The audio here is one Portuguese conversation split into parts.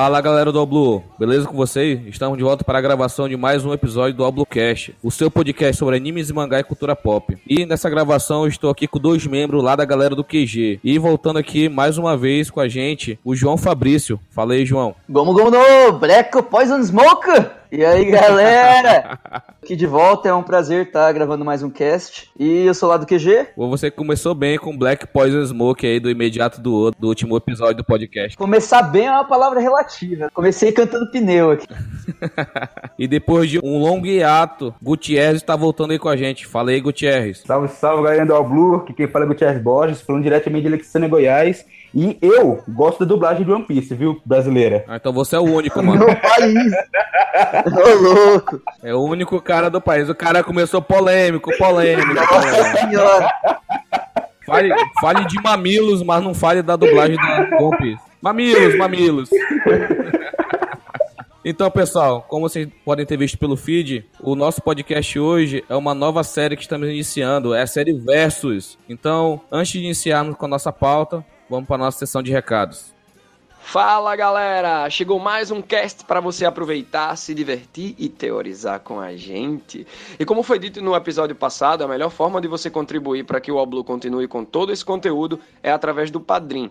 Fala galera do Oblu, beleza com vocês? Estamos de volta para a gravação de mais um episódio do Oblucast, o seu podcast sobre animes e mangá e cultura pop. E nessa gravação eu estou aqui com dois membros lá da galera do QG. E voltando aqui mais uma vez com a gente, o João Fabrício. Fala aí, João. Gomu Gomu no Black Poison Smoke! E aí, galera? Aqui de volta, é um prazer estar gravando mais um cast. E eu sou lá do QG. Você começou bem com Black Poison Smoke aí do imediato do, outro, do último episódio do podcast. Começar bem é uma palavra relativa. Comecei cantando pneu aqui. e depois de um longo hiato, Gutierrez está voltando aí com a gente. Fala aí, Gutierrez. Salve, salve, galera do All Blue. Aqui quem fala é Gutierrez Borges, falando diretamente de Alexandria, Goiás. E eu gosto da dublagem de One Piece, viu, brasileira? Ah, então você é o único, mano. Meu país. Ô, louco. É o único cara do país. O cara começou polêmico, polêmico. Nossa senhora. Fale, fale de mamilos, mas não fale da dublagem da One Piece. Mamilos, mamilos. Então, pessoal, como vocês podem ter visto pelo feed, o nosso podcast hoje é uma nova série que estamos iniciando, é a série Versus. Então, antes de iniciarmos com a nossa pauta, vamos para nossa sessão de recados. Fala galera! Chegou mais um cast para você aproveitar, se divertir e teorizar com a gente. E como foi dito no episódio passado, a melhor forma de você contribuir para que o Oblu continue com todo esse conteúdo é através do Padrim.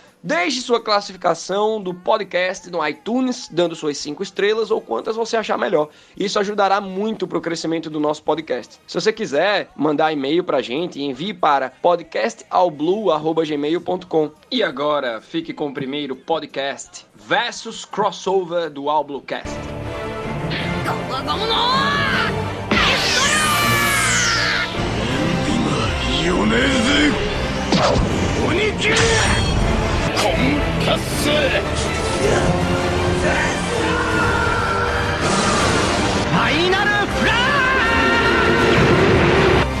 Deixe sua classificação do podcast no iTunes, dando suas 5 estrelas ou quantas você achar melhor. Isso ajudará muito para o crescimento do nosso podcast. Se você quiser mandar e-mail para a gente, envie para podcastalblue.gmail.com. E agora, fique com o primeiro podcast versus crossover do Albluecast. さっすファイナルフラー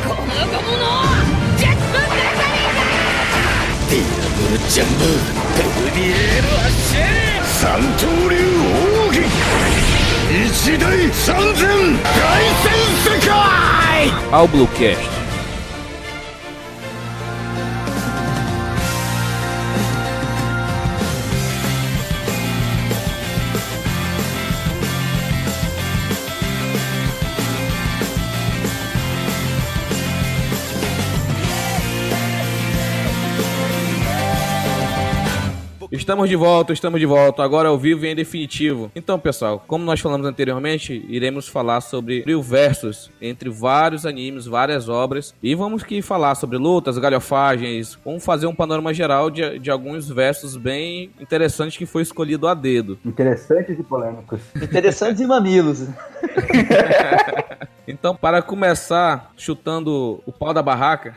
このゴムのジェットグラザリーディアブルジャンボペルディエールアッシェ三刀流奥義一大三千大戦世界。Ao Bluecast Estamos de volta, estamos de volta, agora ao vivo e em definitivo. Então, pessoal, como nós falamos anteriormente, iremos falar sobre o versus entre vários animes, várias obras, e vamos que falar sobre lutas, galhofagens, vamos fazer um panorama geral de, de alguns versos bem interessantes que foi escolhido a dedo. Interessantes e polêmicos. Interessantes e mamilos. Então, para começar chutando o pau da barraca,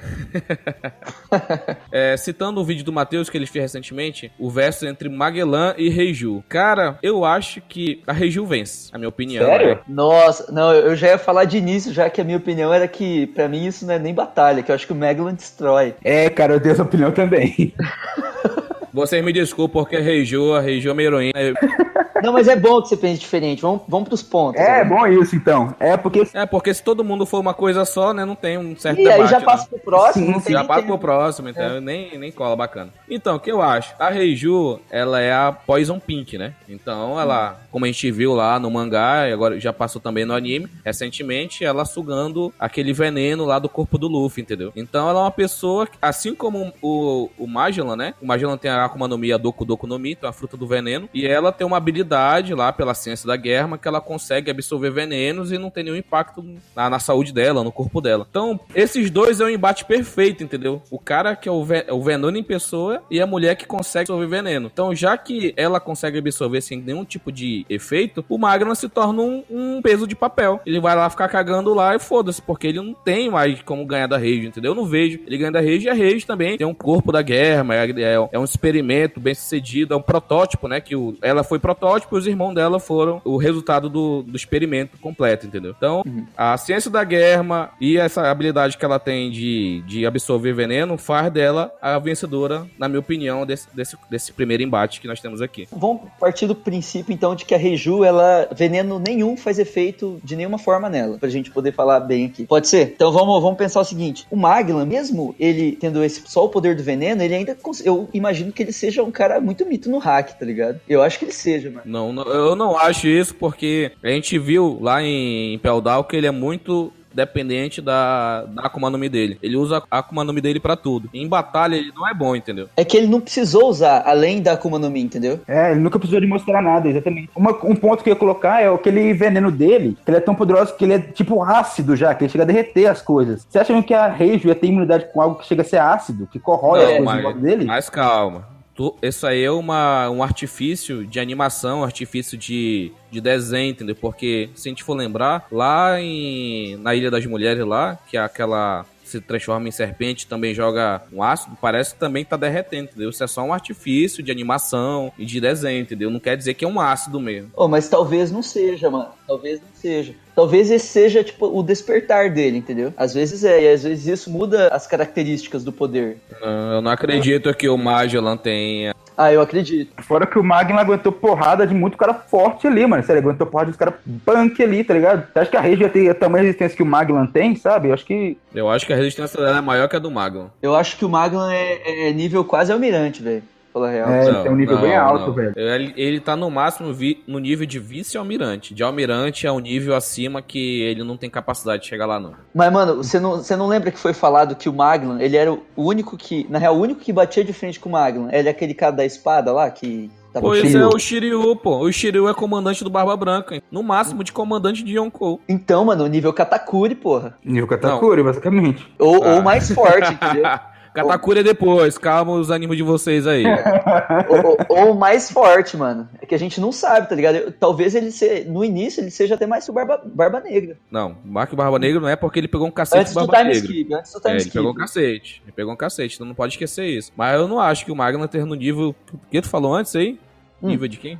é, citando o vídeo do Matheus que ele fez recentemente, o verso entre Magellan e Reiju. Cara, eu acho que a Reiju vence, a minha opinião. Sério? Né? Nossa, não, eu já ia falar de início, já que a minha opinião era que, para mim, isso não é nem batalha, que eu acho que o Magellan destrói. É, cara, eu tenho essa opinião também. Vocês me desculpem porque Reiju, a Reiju é minha heroína. Não, mas é bom que você pense diferente. Vamos, vamos pros pontos. É, é bom isso então. É porque. É, porque se todo mundo for uma coisa só, né? Não tem um certo e debate. aí já passa né? pro próximo. Sim, já passa pro próximo, então é. nem, nem cola bacana. Então, o que eu acho? A Reiju, ela é a Poison Pink, né? Então, ela, como a gente viu lá no mangá, e agora já passou também no anime, recentemente, ela sugando aquele veneno lá do corpo do Luffy, entendeu? Então, ela é uma pessoa, assim como o, o Magellan, né? O Magellan tem a Akuma no Mi, a Doku Doku no Mi, então a fruta do veneno, e ela tem uma habilidade lá pela ciência da guerra que ela consegue absorver venenos e não tem nenhum impacto na, na saúde dela, no corpo dela. Então, esses dois é um embate perfeito, entendeu? O cara que é o, ve o veneno em pessoa e a mulher que consegue absorver veneno. Então, já que ela consegue absorver sem nenhum tipo de efeito, o Magna se torna um, um peso de papel. Ele vai lá ficar cagando lá e foda-se, porque ele não tem mais como ganhar da Rage, entendeu? Eu não vejo. Ele ganha da Rage e a Rage também tem um corpo da guerra, é, é, é um experimento bem sucedido, é um protótipo, né? Que o, ela foi protótipo e os irmãos dela foram o resultado do, do experimento completo, entendeu? Então, Uhum. a ciência da guerra e essa habilidade que ela tem de, de absorver veneno faz dela a vencedora, na minha opinião, desse, desse, desse primeiro embate que nós temos aqui. Vamos partir do princípio, então, de que a Reiju, ela, veneno nenhum faz efeito de nenhuma forma nela, pra gente poder falar bem aqui. Pode ser? Então vamos, vamos pensar o seguinte: o Maglan, mesmo ele tendo esse, só o poder do veneno, ele ainda. Eu imagino que ele seja um cara muito mito no hack, tá ligado? Eu acho que ele seja, mano. Não, não- eu não acho isso porque a gente viu lá em Impel Down que ele é muito dependente da, da Akuma no Mi dele. Ele usa a Akuma no Mi dele pra tudo. Em batalha ele não é bom, entendeu? É que ele não precisou usar além da Akuma no Mi, entendeu? É, ele nunca precisou de mostrar nada, exatamente. Uma- um ponto que eu ia colocar é aquele veneno dele, que ele é tão poderoso que ele é tipo ácido já, que ele chega a derreter as coisas. Você acha mesmo que a Reijo ia ter imunidade com algo que chega a ser ácido, que corrói Não, as coisas mas- em volta dele? Mas calma. Tu- Isso aí é uma, um artifício de animação, um artifício de, de desenho, entendeu? Porque, se a gente for lembrar, lá em, na Ilha das Mulheres lá, que é aquela se transforma em serpente, também joga um ácido, parece que também tá derretendo, entendeu? Isso é só um artifício de animação e de desenho, entendeu? Não quer dizer que é um ácido mesmo. Oh, mas talvez não seja, mano. Talvez não seja. Talvez esse seja, tipo, o despertar dele, entendeu? Às vezes é, e às vezes isso muda as características do poder. Não, eu não acredito que o Magellan tenha. Ah, eu acredito. Fora que o Magno aguentou porrada de muito cara forte ali, mano. Sério, aguentou porrada de cara punk ali, tá ligado? Você acha que a ia ter a tamanha resistência que o Maglan tem, sabe? Eu acho que. Eu acho que a resistência dela é maior que a do Magellan. Eu acho que o Maglan é, é nível quase almirante, velho. Falar a real. É, ele tem um nível bem alto, velho. Ele, ele tá no máximo vi- no nível de vice-almirante. De almirante é um nível acima que ele não tem capacidade de chegar lá, não. Mas, mano, você não, você não lembra que foi falado que o Maglan, ele era o único que. Na real, o único que batia de frente com o Maglan. Ele é aquele cara da espada lá que. Tava Pois é, o Shiryu, pô. O Shiryu é comandante do Barba Branca. hein? No máximo de comandante de Yonkou. Então, mano, o nível Katakuri, porra. Nível Katakuri, basicamente. Ou, Ah. ou mais forte, entendeu? Katakuri é depois. Calma os animes de vocês aí. ou, ou- mais forte, mano. É que a gente não sabe, tá ligado? Talvez ele se, no início ele seja até mais que o Barba, Barba Negra. Não, o Barba Negra não é porque ele pegou um cacete Antes do Barba time Negra. skip, antes do É, time ele skip. pegou um cacete. Ele pegou um cacete, então não pode esquecer isso. Mas eu não acho que o Magna esteja no nível. O que tu falou antes aí? Hum. Nível de quem?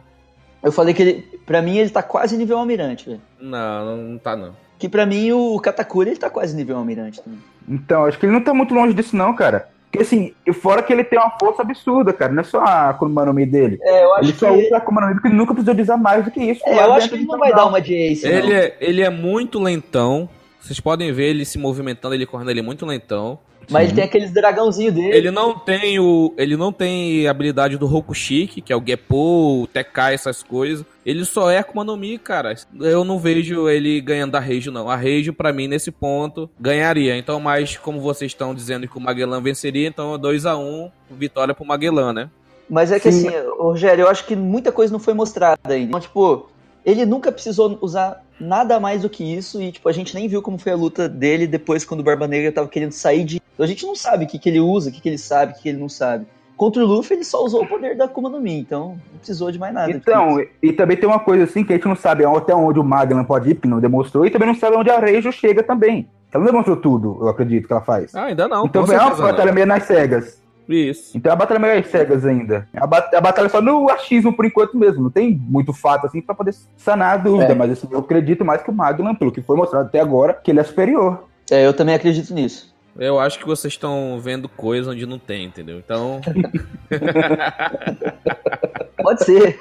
Eu falei que ele, pra mim ele tá quase nível almirante, velho. Não, não tá não. Que pra mim o Katakuri ele tá quase nível almirante também. Então, acho que ele não tá muito longe disso, não, cara. Porque assim, e fora que ele tem uma força absurda, cara. Não é só a Akuma no Mi dele. É, eu acho Ele que. só usa a Akuma no Mi porque ele nunca precisou de usar mais do que isso. É, eu acho que ele não vai Tandal. dar uma de ace, Ele não. é, ele é muito lentão. Vocês podem ver ele se movimentando, ele correndo, ele é muito lentão. Mas ele tem aqueles dragãozinhos dele. Ele não tem o. Ele não tem a habilidade do Rokushiki, que é o Geppo, o Tekai, essas coisas. Ele só é Akuma no Mi, cara. Eu não vejo ele ganhando da Reijo, não. A Reijo, pra mim, nesse ponto, ganharia. Então, mas como vocês estão dizendo que o Magellan venceria, então é 2x1, vitória pro Magellan, né? Mas é que Sim. assim, Rogério, eu acho que muita coisa não foi mostrada ainda. Então, tipo, ele nunca precisou usar nada mais do que isso e, tipo, a gente nem viu como foi a luta dele depois quando o Barba Negra tava querendo sair de. A gente não sabe o que, que ele usa, o que, que ele sabe, o que, que ele não sabe. Contra o Luffy, ele só usou o poder da Akuma no Mi, então não precisou de mais nada. Então, e, e também tem uma coisa assim que a gente não sabe até onde o Maglan pode ir, porque não demonstrou, e também não sabe onde a Reijo chega também. Ela não demonstrou tudo, eu acredito que ela faz. Ah, ainda não. então é uma batalha meio nas cegas. Isso. Então é a batalha meio às cegas ainda. A, ba- a batalha é só no achismo por enquanto mesmo. Não tem muito fato assim pra poder sanar a dúvida. É. Mas assim, eu acredito mais que o Maglan, pelo que foi mostrado até agora, que ele é superior. É, eu também acredito nisso. Eu acho que vocês estão vendo coisa onde não tem, entendeu? Então. Pode ser.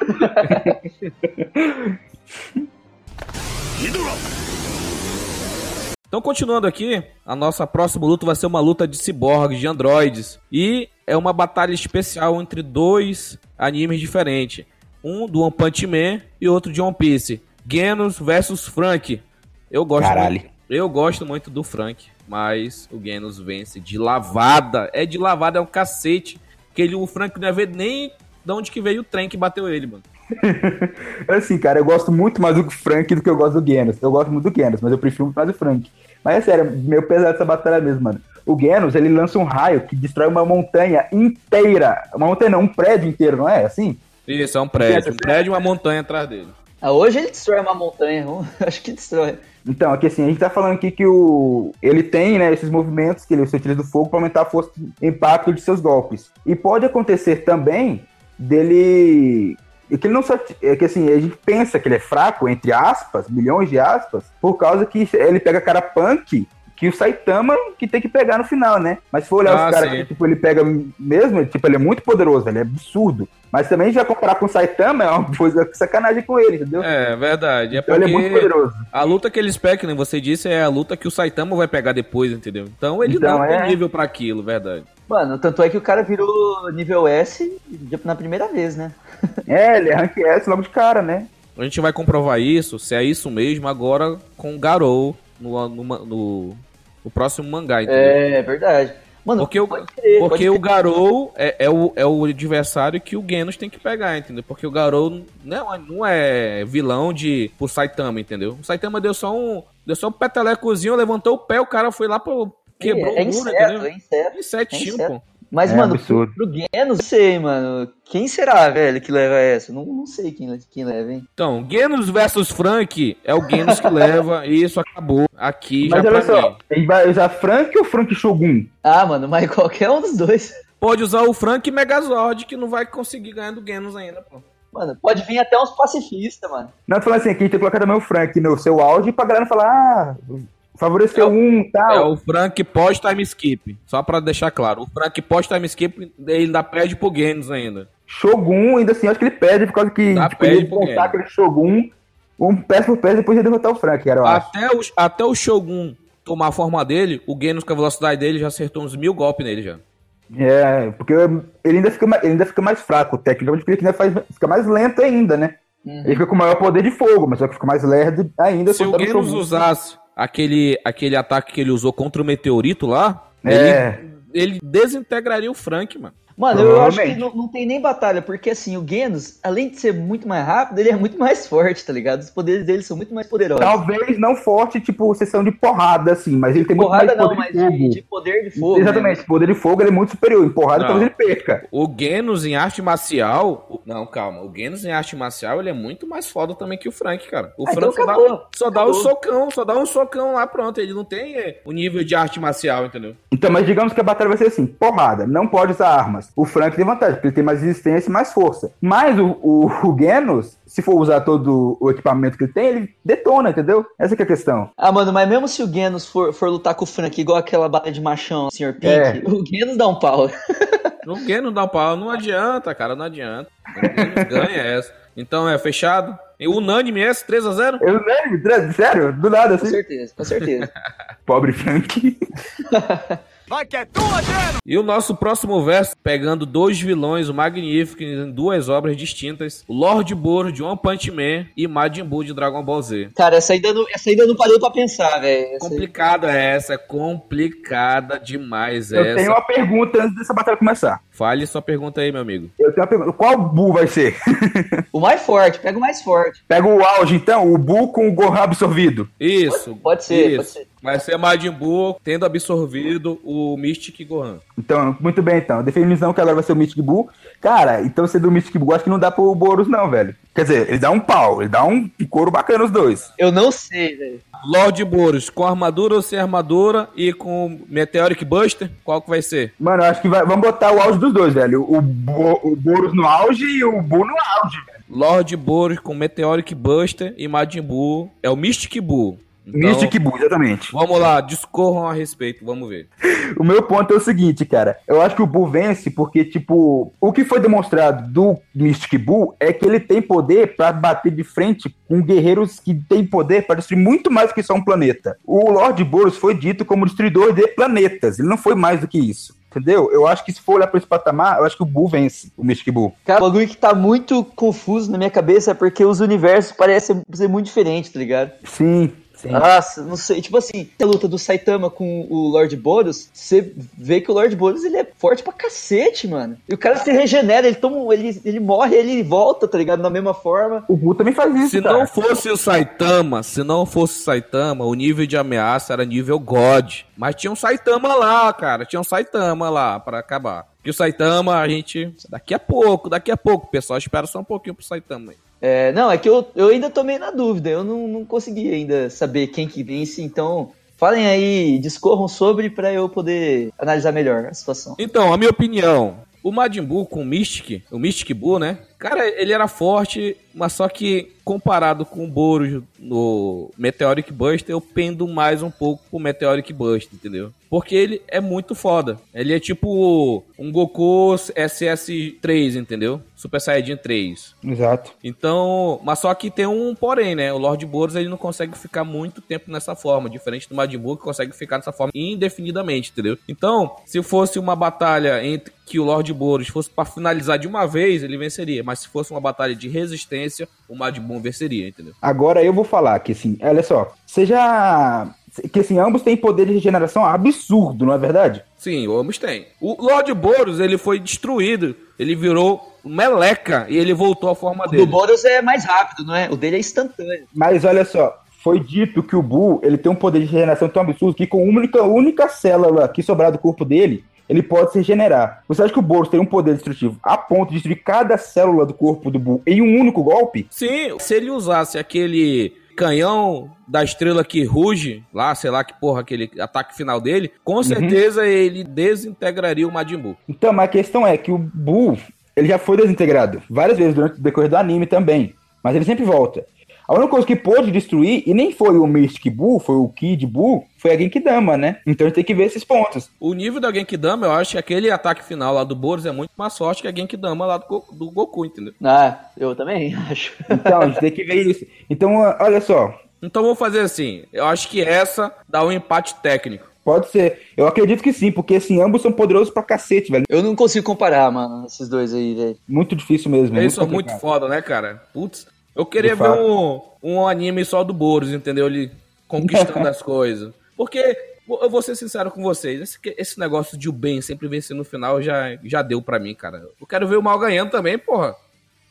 Então, continuando aqui, a nossa próxima luta vai ser uma luta de ciborgues, de androides. E é uma batalha especial entre dois animes diferentes. Um do One Punch Man e outro de One Piece. Genos versus Frank. Eu gosto Caralho. muito, eu gosto muito do Frank, mas o Genos vence de lavada. É de lavada, é um cacete. Que ele, o Frank não ia ver nem de onde que veio o trem que bateu ele, mano. Assim, cara, eu gosto muito mais do Frank do que eu gosto do Genos. Eu gosto muito do Genos, mas eu prefiro muito mais o Frank. Mas é sério, meio pesado essa batalha mesmo, mano. O Genos, ele lança um raio que destrói uma montanha inteira. Uma montanha não, um prédio inteiro, não é? Assim? Isso, é um prédio. Um prédio e uma montanha atrás dele. Ah, hoje ele destrói uma montanha. Acho que destrói. Então, aqui assim, a gente tá falando aqui que o ele tem, né, esses movimentos que ele se utiliza do fogo para aumentar a força de impacto de seus golpes. E pode acontecer também dele é que ele não só. É que assim, a gente pensa que ele é fraco, entre aspas, milhões de aspas, por causa que ele pega cara punk que o Saitama que tem que pegar no final, né? Mas se for olhar Ah, os caras que tipo, ele pega mesmo, tipo, ele é muito poderoso, ele é absurdo. Mas também já comparar com o Saitama é uma coisa sacanagem com ele, entendeu? É, verdade. É então ele é muito porque poderoso. a luta que eles pegam, nem você disse, é a luta que o Saitama vai pegar depois, entendeu? Então ele Então, não tem é. nível pra aquilo, verdade. Mano, tanto é que o cara virou nível S na primeira vez, né? É, ele é rank S logo de cara, né? A gente vai comprovar isso, se é isso mesmo, agora com o Garou no, no, no, no próximo mangá, entendeu? É, verdade. Mano, Porque o- crer, Porque o. Garou é, é o, é o adversário que o Genos tem que pegar, entendeu? Porque o Garou não, é- não é vilão de pro Saitama, entendeu? O Saitama deu só um. Deu só um petelecozinho, levantou o pé, o cara foi lá pro. Quebrou é, o muro, inseto, entendeu? é inseto. Insetinho, É inseto. pô. Mas, É mano, absurdo. pro, pro Genos, não sei, mano. Quem será, velho, que leva essa? Não, não sei quem, quem leva, hein? Então, Genos versus Frank é o Genos que leva, e isso acabou aqui Mas já olha pra mim. só, ele vai usar Frank ou Frank Shogun? Ah, mano, mas qualquer um dos dois. Pode usar o Frank e Megazord, que não vai conseguir ganhar do Genos ainda, pô. Mano, pode vir até uns pacifistas, mano. Não, tô falando assim, aqui a gente tem que colocar também o Frank no seu auge pra galera falar, ah, favoreceu É o- um e tal. É o Frank pós-time skip. Só pra deixar claro. O Frank pós-time skip, ele ainda perde pro Genos ainda. Shogun, ainda assim, acho que ele perde por causa que Dá, tipo, ele Game. aquele Shogun, um peça por peça, depois de derrotar o Frank, cara, eu acho. Até o, até o Shogun tomar a forma dele, o Genos com a velocidade dele já acertou uns mil golpes nele já. É, porque ele ainda fica, mais- ele ainda fica mais fraco, tecnicamente, porque ele ainda faz, fica mais lento ainda, né? Uhum. Ele fica com maior poder de fogo, mas só que fica mais lerdo ainda. Se o Genos usasse aquele, aquele ataque que ele usou contra o meteorito lá, É, ele, ele desintegraria o Frank, mano. Mano, eu acho que não, não tem nem batalha, porque assim, o Genos, além de ser muito mais rápido, ele é muito mais forte, tá ligado? Os poderes dele são muito mais poderosos. talvez não forte, tipo, sessão de porrada, assim, mas ele tem porrada muito não, mais mas poder de de, fogo. de poder de fogo. Exatamente, né? poder de fogo ele é muito superior. Em porrada Não. talvez ele perca. O Genos em arte marcial. Não, calma. O Genos em arte marcial ele é muito mais foda também que o Frank, cara. O Ah, Frank então só, dá, acabou. só dá um socão, só dá um socão lá, pronto. Ele não tem é, o nível de arte marcial, entendeu? Então, mas digamos que a batalha vai ser assim: porrada, não pode usar armas. O Frank tem vantagem, porque ele tem mais resistência e mais força. Mas o, o, o Genos, se for usar todo o equipamento que ele tem, ele detona, entendeu? Essa que é a questão. Ah, mano, mas mesmo se o Genos for, for lutar com o Frank igual aquela batalha de machão, Sr. Pink, É. o Genos dá um pau. O Genos dá um pau, não adianta, cara, não adianta. O Genos ganha essa. Então é fechado. E unânime esse, 3x0? Eu lembro, sério, do nada Com assim. certeza, com certeza. Pobre Frank. E o nosso próximo verso, pegando dois vilões, o Magnífico, em duas obras distintas: Lord Boro de One Punch Man e Majin Buu de Dragon Ball Z. Cara, essa ainda não, essa ainda não parou pra pensar, velho. Essa aí- Complicada essa, é complicada demais Eu essa. tenho uma pergunta antes dessa batalha começar. Fale sua pergunta aí, meu amigo. Eu tenho uma pergunta. Qual Bu vai ser? O mais forte, pega o mais forte. Pega o auge, então, o Bu com o Gohan absorvido. Isso. Pode ser, isso. pode ser. Vai ser Majin Buu tendo absorvido o Mystic Gohan. Então, muito bem, então. Definição que agora vai ser o Mystic Bull. Cara, então ser do Mystic Bull, acho que não dá pro Boros, não, velho. Quer dizer, ele dá um pau, ele dá um couro bacana os dois. Eu não sei, velho. Lord Boros com armadura ou sem armadura e com Meteoric Buster, qual que vai ser? Mano, eu acho que vai- vamos botar o auge dos dois, velho. O, Bo, o Boros no auge e o Bull no auge, velho. Lord Boros com Meteoric Buster e Majin Buu é o Mystic Buu. Então, Mystic Bull, exatamente. Vamos lá, discorram a respeito, vamos ver. O meu ponto é o seguinte, cara. Eu acho que o Bull vence porque, tipo, o que foi demonstrado do Mystic Bull é que ele tem poder pra bater de frente com guerreiros que têm poder pra destruir muito mais do que só um planeta. O Lord Boros foi dito como destruidor de planetas. Ele não foi mais do que isso. Entendeu? Eu acho que se for olhar pra esse patamar, eu acho que o Bull vence, o Mystic Bull. Cara, o bagulho que tá muito confuso na minha cabeça é porque os universos parecem ser muito diferentes, tá ligado? Sim, sim. Nossa, não sei. Tipo assim, a luta do Saitama com o Lord Boros, você vê que o Lord Boros ele é forte pra cacete, mano. E o cara se regenera, ele toma, ele, ele morre, ele volta, tá ligado? Da mesma forma. O Bull também faz isso, Se cara. não fosse o Saitama, se não fosse o Saitama, o nível de ameaça era nível God. Mas tinha um Saitama lá, cara. Tinha um Saitama lá pra acabar. Que o Saitama, a gente. Daqui a pouco, daqui a pouco, pessoal. Espera só um pouquinho pro Saitama aí. É, não, é que eu, eu ainda tomei na dúvida. Eu não, não consegui ainda saber quem que vence, então. Falem aí, discorram sobre pra eu poder analisar melhor a situação. Então, a minha opinião. O Majin Buu com o Mystic, o Mystic Buu, né? Cara, ele era forte, mas só que comparado com o Boros no Meteoric Buster, eu pendo mais um pouco pro Meteoric Buster, entendeu? Porque ele é muito foda. Ele é tipo um Goku SS3, entendeu? Super Saiyajin 3. Exato. Então, mas só que tem um porém, né? O Lord Boros ele não consegue ficar muito tempo nessa forma, diferente do Majin Buu que consegue ficar nessa forma indefinidamente, entendeu? Então, se fosse uma batalha entre que o Lord Boros fosse para finalizar de uma vez, ele venceria. Mas se fosse uma batalha de resistência, o Majin Buu venceria, entendeu? Agora eu vou falar que assim, olha só, seja que assim, ambos têm poder de regeneração absurdo, não é verdade? Sim, ambos têm. O Lord Boros, ele foi destruído, ele virou meleca e ele voltou à forma O dele. do Boros é mais rápido, não é? O dele é instantâneo. Mas olha só, foi dito que o Buu, ele tem um poder de regeneração tão absurdo que com uma única, única célula que sobrar do corpo dele, ele pode se regenerar. Você acha que o Boros tem um poder destrutivo a ponto de destruir cada célula do corpo do Buu em um único golpe? Sim, se ele usasse aquele canhão da estrela que ruge, lá, sei lá que porra, aquele ataque final dele, com certeza ele desintegraria o Majin Buu. Então, mas a questão é que o Buu, ele já foi desintegrado várias vezes durante o decorrer do anime também, mas ele sempre volta. A única coisa que pôde destruir, e nem foi o Mystic Buu, foi o Kid Buu, foi a Genkidama, né? Então a gente tem que ver esses pontos. O nível da Genkidama, eu acho que aquele ataque final lá do Boros é muito mais forte que a Genkidama lá do, Go- do Goku, entendeu? Ah, eu também acho. Então a gente tem que ver isso. Então, olha só, Então vou fazer assim, eu acho que essa dá um empate técnico. pode ser. Eu acredito que sim, porque assim, ambos são poderosos pra cacete, velho. Eu não consigo comparar, mano, esses dois aí, velho. Muito difícil mesmo. Eles são muito complicado. foda, né, cara? Putz, eu queria ver um, um anime só do Boros, entendeu? Ele conquistando as coisas. Porque, eu vou ser sincero com vocês, esse, esse negócio de o bem sempre vencer no final já, já deu pra mim, cara. Eu quero ver o mal ganhando também, porra.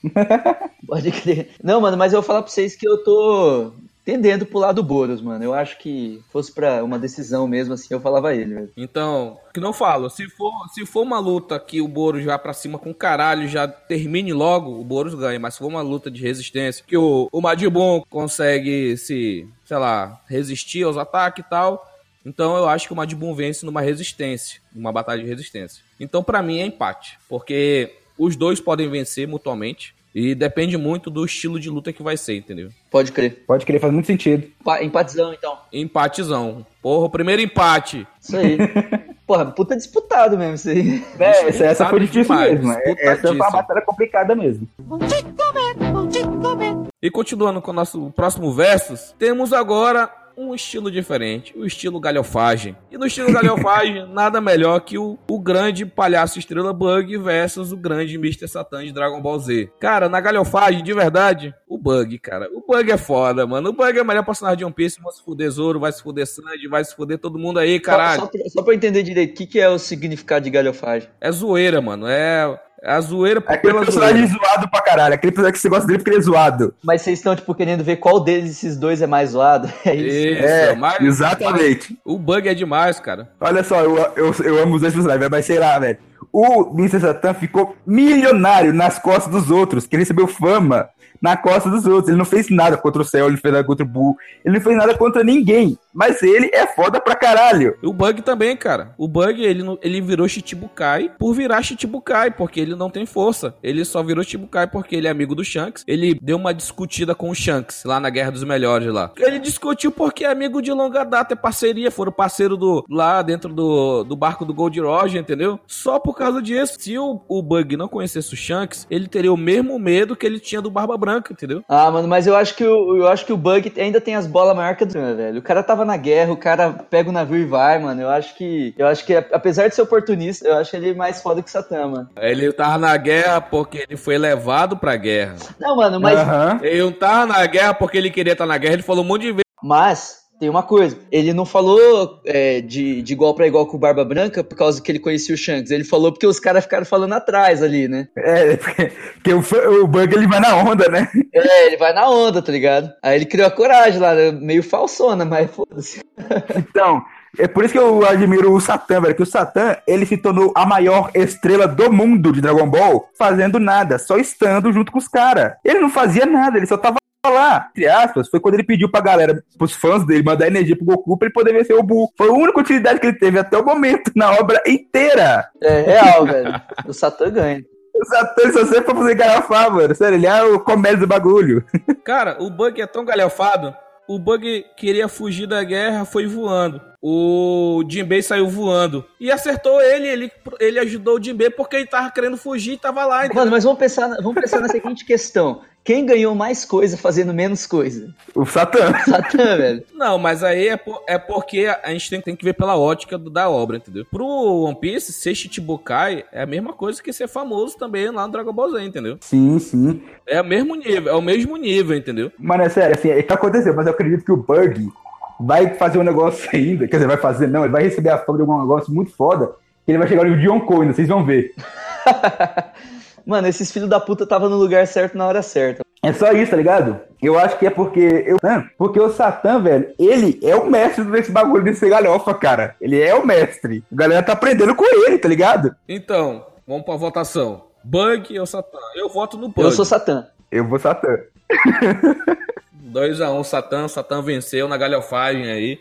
Pode crer. Não, mano, mas eu vou falar pra vocês que eu tô tendendo pro lado do Boros, mano. Eu acho que fosse pra uma decisão mesmo, assim, eu falava ele, velho. Então, que não falo, se for, se for uma luta que o Boros vai pra cima com caralho, já termine logo, o Boros ganha. Mas se for uma luta de resistência, que o, o Majin Buu consegue se, sei lá, resistir aos ataques e tal, então eu acho que o Majin Buu vence numa resistência, numa batalha de resistência. Então pra mim é empate, porque os dois podem vencer mutuamente e depende muito do estilo de luta que vai ser, entendeu? Pode crer. Pode crer, faz muito sentido. Pa- Empatezão, então. Empatezão. Porra, o primeiro empate. Isso aí. Porra, puta disputado mesmo isso aí. É, essa, essa foi difícil demais, mesmo. É- Essa foi uma batalha complicada mesmo. E continuando com o nosso próximo versus, temos agora um estilo diferente, o estilo galhofagem. E no estilo galhofagem, nada melhor que o, o grande palhaço estrela Bug versus o grande Mr. Satan de Dragon Ball Z. Cara, na galhofagem, de verdade, o Bug, cara. O Bug é foda, mano. O Bug é o melhor personagem de One Piece. Vai se fuder Zoro, vai se fuder Sandy, vai se fuder todo mundo aí, caralho. Só, só, pra, só pra entender direito, o que, que é o significado de galhofagem? É zoeira, mano. É a zoeira É aquele pela personagem zoeira. zoado pra caralho. Aquele personagem que você gosta dele porque ele é zoado. Mas vocês estão, tipo, querendo ver qual deles esses dois é mais zoado? É isso? Isso, É, mas- exatamente. O Bug é demais, cara. Olha só, eu, eu, eu amo os dois personagens, mas sei lá, velho. O Mr. Satan ficou milionário nas costas dos outros, que ele recebeu fama na costa dos outros. Ele não fez nada contra o céu, ele não fez nada contra o Bull, ele não fez nada contra ninguém. Mas ele é foda pra caralho. O Bug também, cara. O Bug, ele, ele virou Chichibukai por virar Chichibukai, porque ele não tem força. Ele só virou Chichibukai porque ele é amigo do Shanks. Ele deu uma discutida com o Shanks, lá na Guerra dos Melhores, lá. Ele discutiu porque é amigo de longa data, é parceria, foram parceiro do, lá dentro do, do barco do Gold Roger, entendeu? Só por causa disso. Se o, o Bug não conhecesse o Shanks, ele teria o mesmo medo que ele tinha do Barba Branca, entendeu? Ah, mano, mas eu acho que o, eu acho que o Bug ainda tem as bolas maior que a do velho. O cara tava na guerra, o cara pega o navio e vai, mano. Eu acho que. Eu acho que, apesar de ser oportunista, eu acho ele mais foda que o Satã, mano. Ele tava na guerra porque ele foi levado pra guerra. Não, mano, mas. Aham. Ele não tava na guerra porque ele queria estar na guerra, ele falou um monte de vezes. Mas. Tem uma coisa, ele não falou é, de, de igual pra igual com o Barba Branca por causa que ele conhecia o Shanks. Ele falou porque os caras ficaram falando atrás ali, né? É, porque, porque o, o Bug ele vai na onda, né? É, ele vai na onda, tá ligado? Aí ele criou a coragem lá, né? meio falsona, mas foda-se. Então, é por isso que eu admiro o Satã, velho. Que o Satã, ele se tornou a maior estrela do mundo de Dragon Ball, fazendo nada, só estando junto com os caras. Ele não fazia nada, ele só tava lá, entre aspas, foi quando ele pediu pra galera, pros fãs dele, mandar energia pro Goku pra ele poder vencer o Buu. Foi a única utilidade que ele teve até o momento, na obra inteira. É real, velho. O Satã ganha. O Saturno só serve pra fazer galhofar, mano. Sério, ele é o comédia do bagulho. Cara, o Bug é tão galhofado. O Bug queria fugir da guerra, foi voando. O Jinbei saiu voando. E acertou ele, ele, ele ajudou o Jinbei porque ele tava querendo fugir e tava lá. entendeu? Mano, mas vamos pensar, na- vamos pensar na seguinte questão. Quem ganhou mais coisa fazendo menos coisa? O Satã. Satã, velho. Não, mas aí é, por- é porque a gente tem, tem que ver pela ótica do- da obra, entendeu? Pro One Piece, ser Chichibukai é a mesma coisa que ser famoso também lá no Dragon Ball Z, entendeu? Sim, sim. É o mesmo nível, é o mesmo nível, entendeu? Mano, é sério, assim, é que aconteceu, mas eu acredito que o Bug vai fazer um negócio ainda. Quer dizer, vai fazer, não, ele vai receber a fama de algum negócio muito foda. Que ele vai chegar no nível de Yonkou ainda, vocês vão ver. Mano, esses filhos da puta tava no lugar certo na hora certa. É só isso, tá ligado? Eu acho que é porque. Eu, porque o Satã, velho, ele é o mestre desse bagulho de ser galhofa, cara. Ele é o mestre. A galera tá aprendendo com ele, tá ligado? Então, vamos pra votação. Bug ou Satã? Eu voto no Bug. Eu sou Satã. Eu vou Satã. 2x1 Satã, Satã venceu na galhofagem aí.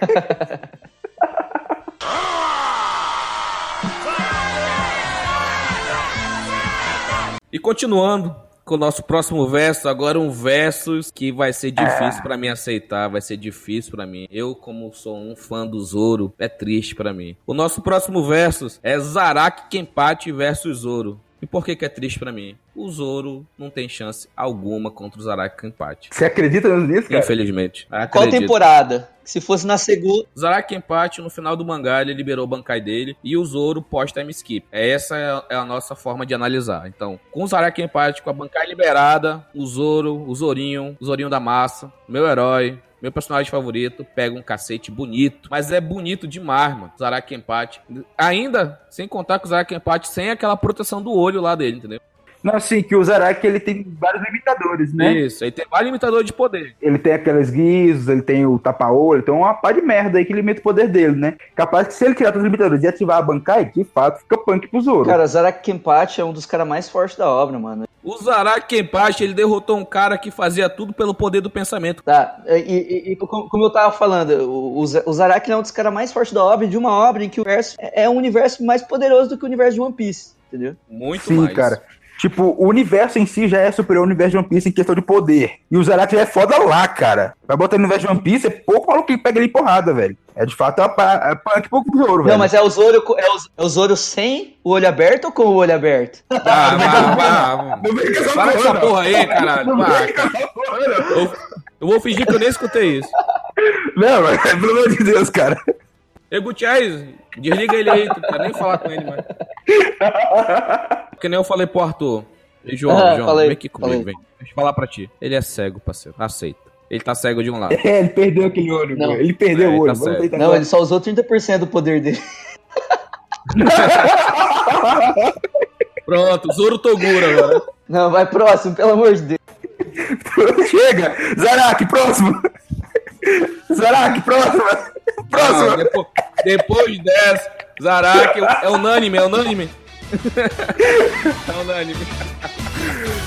e continuando com o nosso próximo verso, agora um versus que vai ser difícil pra mim aceitar, vai ser difícil pra mim. Eu, como sou um fã do Zoro, é triste pra mim. O nosso próximo versus é Zaraki Kenpachi versus Zoro. E por que que é triste pra mim? O Zoro não tem chance alguma contra o Zaraki Kenpachi. Você acredita nisso, cara? Infelizmente. Qual Acredito. temporada? Se fosse na segunda. Zaraki Kenpachi, no final do mangá, ele liberou o Bankai dele e o Zoro pós-time skip. Essa é a- é a nossa forma de analisar. Então, com o Zaraki Kenpachi, com a Bankai liberada, o Zoro, o Zorinho, o Zorinho da massa, meu herói, meu personagem favorito, pega um cacete bonito. Mas é bonito demais, mano. Zaraki Kenpachi. Ainda, sem contar com o Zaraki Kenpachi, sem aquela proteção do olho lá dele, entendeu? Não, assim, que o Zaraki ele tem vários limitadores, né? Isso, aí tem vários limitadores de poder. Ele tem aquelas guizos, ele tem o tapa-olho, tem uma pá de merda aí que limita o poder dele, né? Capaz que se ele tirar todos os limitadores e ativar a Bankai, de fato, fica punk pro Zoro. Cara, Zaraki Kenpachi é um dos caras mais fortes da obra, mano. O Zaraki Kenpachi, ele derrotou um cara que fazia tudo pelo poder do pensamento. Tá, e, e- e como eu tava falando, o, o Z- o Zaraki é um dos caras mais fortes da obra, de uma obra em que o universo é é um universo mais poderoso do que o universo de One Piece, entendeu? Muito Sim, mais. cara. Tipo, o universo em si já é superior ao universo de One Piece em questão de poder. E o já é foda lá, cara. Vai botar no universo de One Piece, é pouco maluco que pega ele em porrada, velho. É de fato é pa- é punk pouco pro Zoro, velho. Não, mas é o Zoro, é o, é o Zoro sem o olho aberto ou com o olho aberto? Ah, Não vem com essa Para com essa não. porra aí, caralho. Não não. Eu, eu vou fingir que eu nem escutei isso. Não, mas, pelo amor de Deus, cara. Ei, Gutiérrez, desliga ele aí, tu não quer nem falar com ele, mais. Que nem eu falei pro Arthur. Ei, João, Ah, João, falei, vem aqui comigo, falei. vem. Deixa eu falar pra ti. Ele é cego, parceiro. Aceita. Ele tá cego de um lado. É, ele perdeu aquele olho, Não. pô. Ele perdeu É, o olho. tá tentar Não, ele só usou 30% do poder dele. Pronto, Zoro Toguro agora. Não, vai próximo, pelo amor de Deus. Chega! Zaraki, próximo! Zaraki, próximo! Próximo! Ah, depois, depois dessa, Zaraki é unânime, é unânime. É unânime.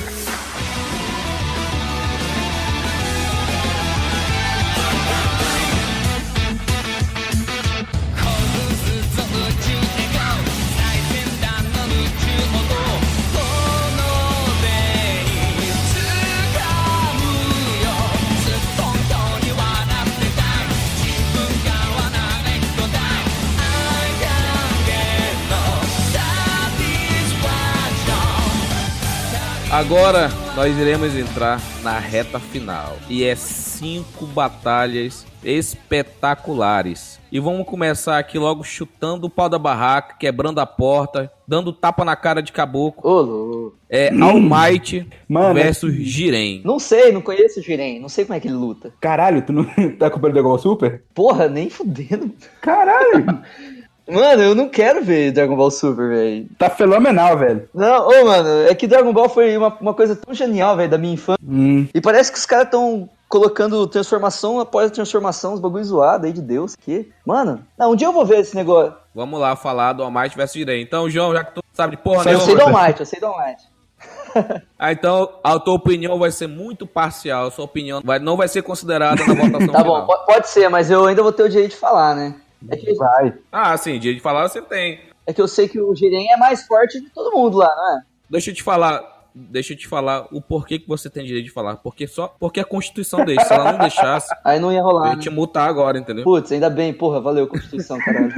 Agora nós iremos entrar na reta final. E é cinco batalhas espetaculares. E vamos começar aqui logo chutando o pau da barraca, quebrando a porta, dando tapa na cara de caboclo. Ô. É All Might Mano, versus Jiren. Não sei, não conheço o Jiren, não sei como é que ele luta. Caralho, tu não tá acompanhando Dragon Ball Super? Porra, nem fudendo. Caralho! Mano, eu não quero ver Dragon Ball Super, velho. tá fenomenal, velho. Não, ô, mano, é que Dragon Ball foi uma, uma coisa tão genial, velho, da minha infância. Hum. E parece que os caras tão colocando transformação após transformação, uns bagulho zoado aí de Deus. Que, mano, não, um dia eu vou ver esse negócio. Vamos lá falar do All Might versus Jiren. Então, João, já que tu sabe de porra eu nenhuma, sei do All Might, eu sei do All Might. Ah, então a tua opinião vai ser muito parcial. A sua opinião vai, não vai ser considerada na votação Tá final. bom, po- pode ser, mas eu ainda vou ter o direito de falar, né? É que, Vai. Ah, sim, dia de falar você tem. é que eu sei que o Jiren é mais forte de todo mundo lá, não é? Deixa eu te falar. Deixa eu te falar o porquê que você tem direito de falar. Porque só porque a Constituição deixa. Se ela não deixasse, Aí não ia eu rolar, ia né? te multar agora, entendeu? Putz, ainda bem, porra, valeu, Constituição, caralho.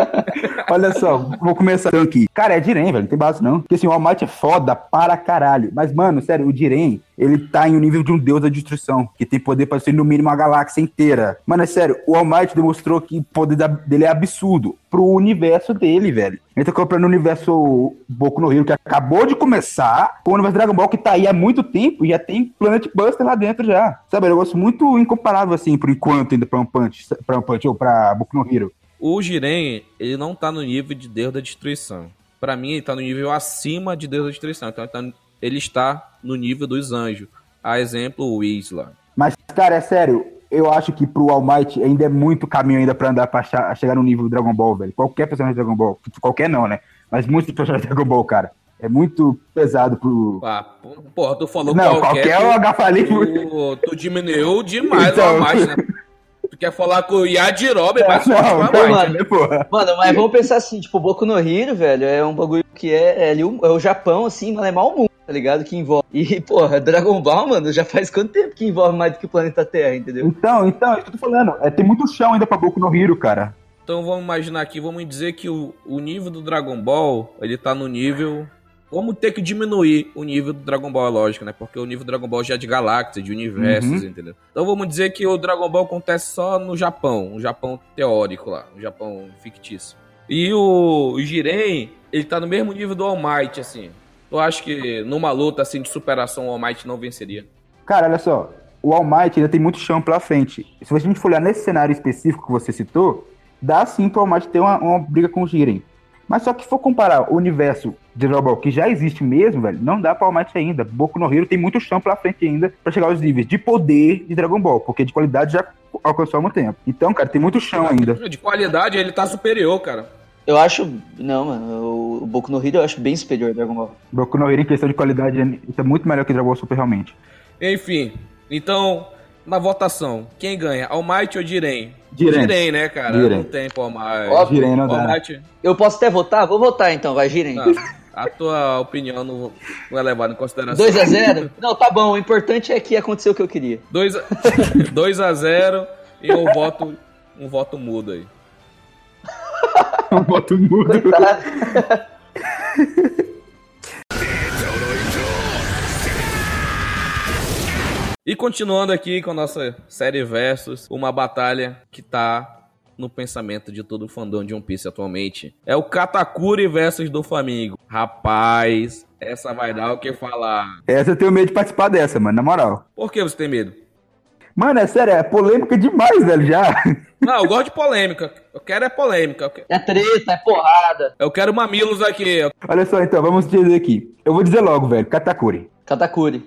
Olha só, vou começar então aqui. Cara, é Diren, velho, não tem base não. Porque assim, o All Might é foda para caralho. Mas, mano, sério, o Diren, ele tá em um nível de um deus da destruição, que tem poder pra destruir no mínimo a galáxia inteira. Mano, é sério, o All Might demonstrou que o poder dele é absurdo pro universo dele, velho. Ele tá comprando o universo Boku no Hero, que acabou de começar, com o universo Dragon Ball que tá aí há muito tempo e já tem Planet Buster lá dentro já. Sabe, é um negócio muito incomparável, assim, por enquanto, ainda pra One Punch, pra One Punch ou pra Boku no Hero. O Jiren, ele não tá no nível de Deus da Destruição. Pra mim, ele tá no nível acima de Deus da Destruição. Então, ele tá- ele está no nível dos anjos. A exemplo, o Isla. Mas, cara, é sério, eu acho que pro All Might ainda é muito caminho ainda pra andar pra achar- chegar no nível do Dragon Ball, velho. Qualquer personagem de Dragon Ball. Qualquer não, né? Mas muitos personagens de Dragon Ball, cara. É muito pesado pro. Ah, pô- porra, tu falou não, qualquer é o tu- tu, tu diminuiu demais Então. o All Might, né? Tu quer falar com o Yajirobe, é mais o Não, All não, Might. né, porra? Mano, mas vamos pensar assim, tipo, o Boku no Hero, velho, é um bagulho que é, é, ali o, é o Japão, assim, mano, é mal mundo, tá ligado? Que envolve. E, porra, Dragon Ball, mano, já faz quanto tempo que envolve mais do que o planeta Terra, entendeu? Então, então, é isso que eu tô falando. É, tem muito chão ainda pra Boku no Hero, cara. Então vamos imaginar aqui, vamos dizer que o, o nível do Dragon Ball, ele tá no nível. Vamos ter que diminuir o nível do Dragon Ball, é lógico, né? Porque o nível do Dragon Ball já é de galáxias, de universos, Uhum. entendeu? Então vamos dizer que o Dragon Ball acontece só no Japão, um Japão teórico lá, um Japão fictício. E o, o Jiren, ele tá no mesmo nível do All Might, assim. Eu acho que numa luta assim de superação, o All Might não venceria. Cara, olha só. O All Might ainda tem muito chão pela frente. Se a gente for olhar nesse cenário específico que você citou, dá sim pro All Might ter uma, uma briga com o Jiren. Mas só que se for comparar o universo de Dragon Ball que já existe mesmo, velho, não dá pra All Might ainda. Boku no Hero tem muito chão pela frente ainda pra chegar aos níveis de poder de Dragon Ball, porque de qualidade já alcançou há muito tempo. Então, cara, tem muito chão ainda. De qualidade, ele tá superior, cara. Eu acho. Não, mano, o, Boku no Hero eu acho bem superior ao Dragon Ball. Boku no Hero em questão de qualidade isso é muito melhor que Dragon Ball Super realmente. Enfim, então, na votação, quem ganha? All Might ou Jiren? Jiren. né, cara? Jiren. Não tem Might. Óbvio. Jiren não dá. Might, Eu posso até votar? Vou votar então, vai, Jiren. não, a tua opinião não, não é levada em consideração. 2x0? Não, tá bom, o importante é que aconteceu o que eu queria. 2 a, 2 a 0 e um voto, um voto mudo aí. Um voto mudo. E continuando aqui com a nossa série Versus, uma batalha que tá no pensamento de todo fandom de One Piece atualmente. É o Katakuri versus do Flamengo. Rapaz, essa vai dar o que falar. Essa eu tenho medo de participar dessa, mano, na moral. Por que você tem medo? Mano, é sério, é polêmica demais, velho, já. Não, eu gosto de polêmica. Eu quero é polêmica. Quero, É treta, é porrada. eu quero mamilos aqui. Olha só, então, vamos dizer aqui. Eu vou dizer logo, velho, Katakuri. Katakuri.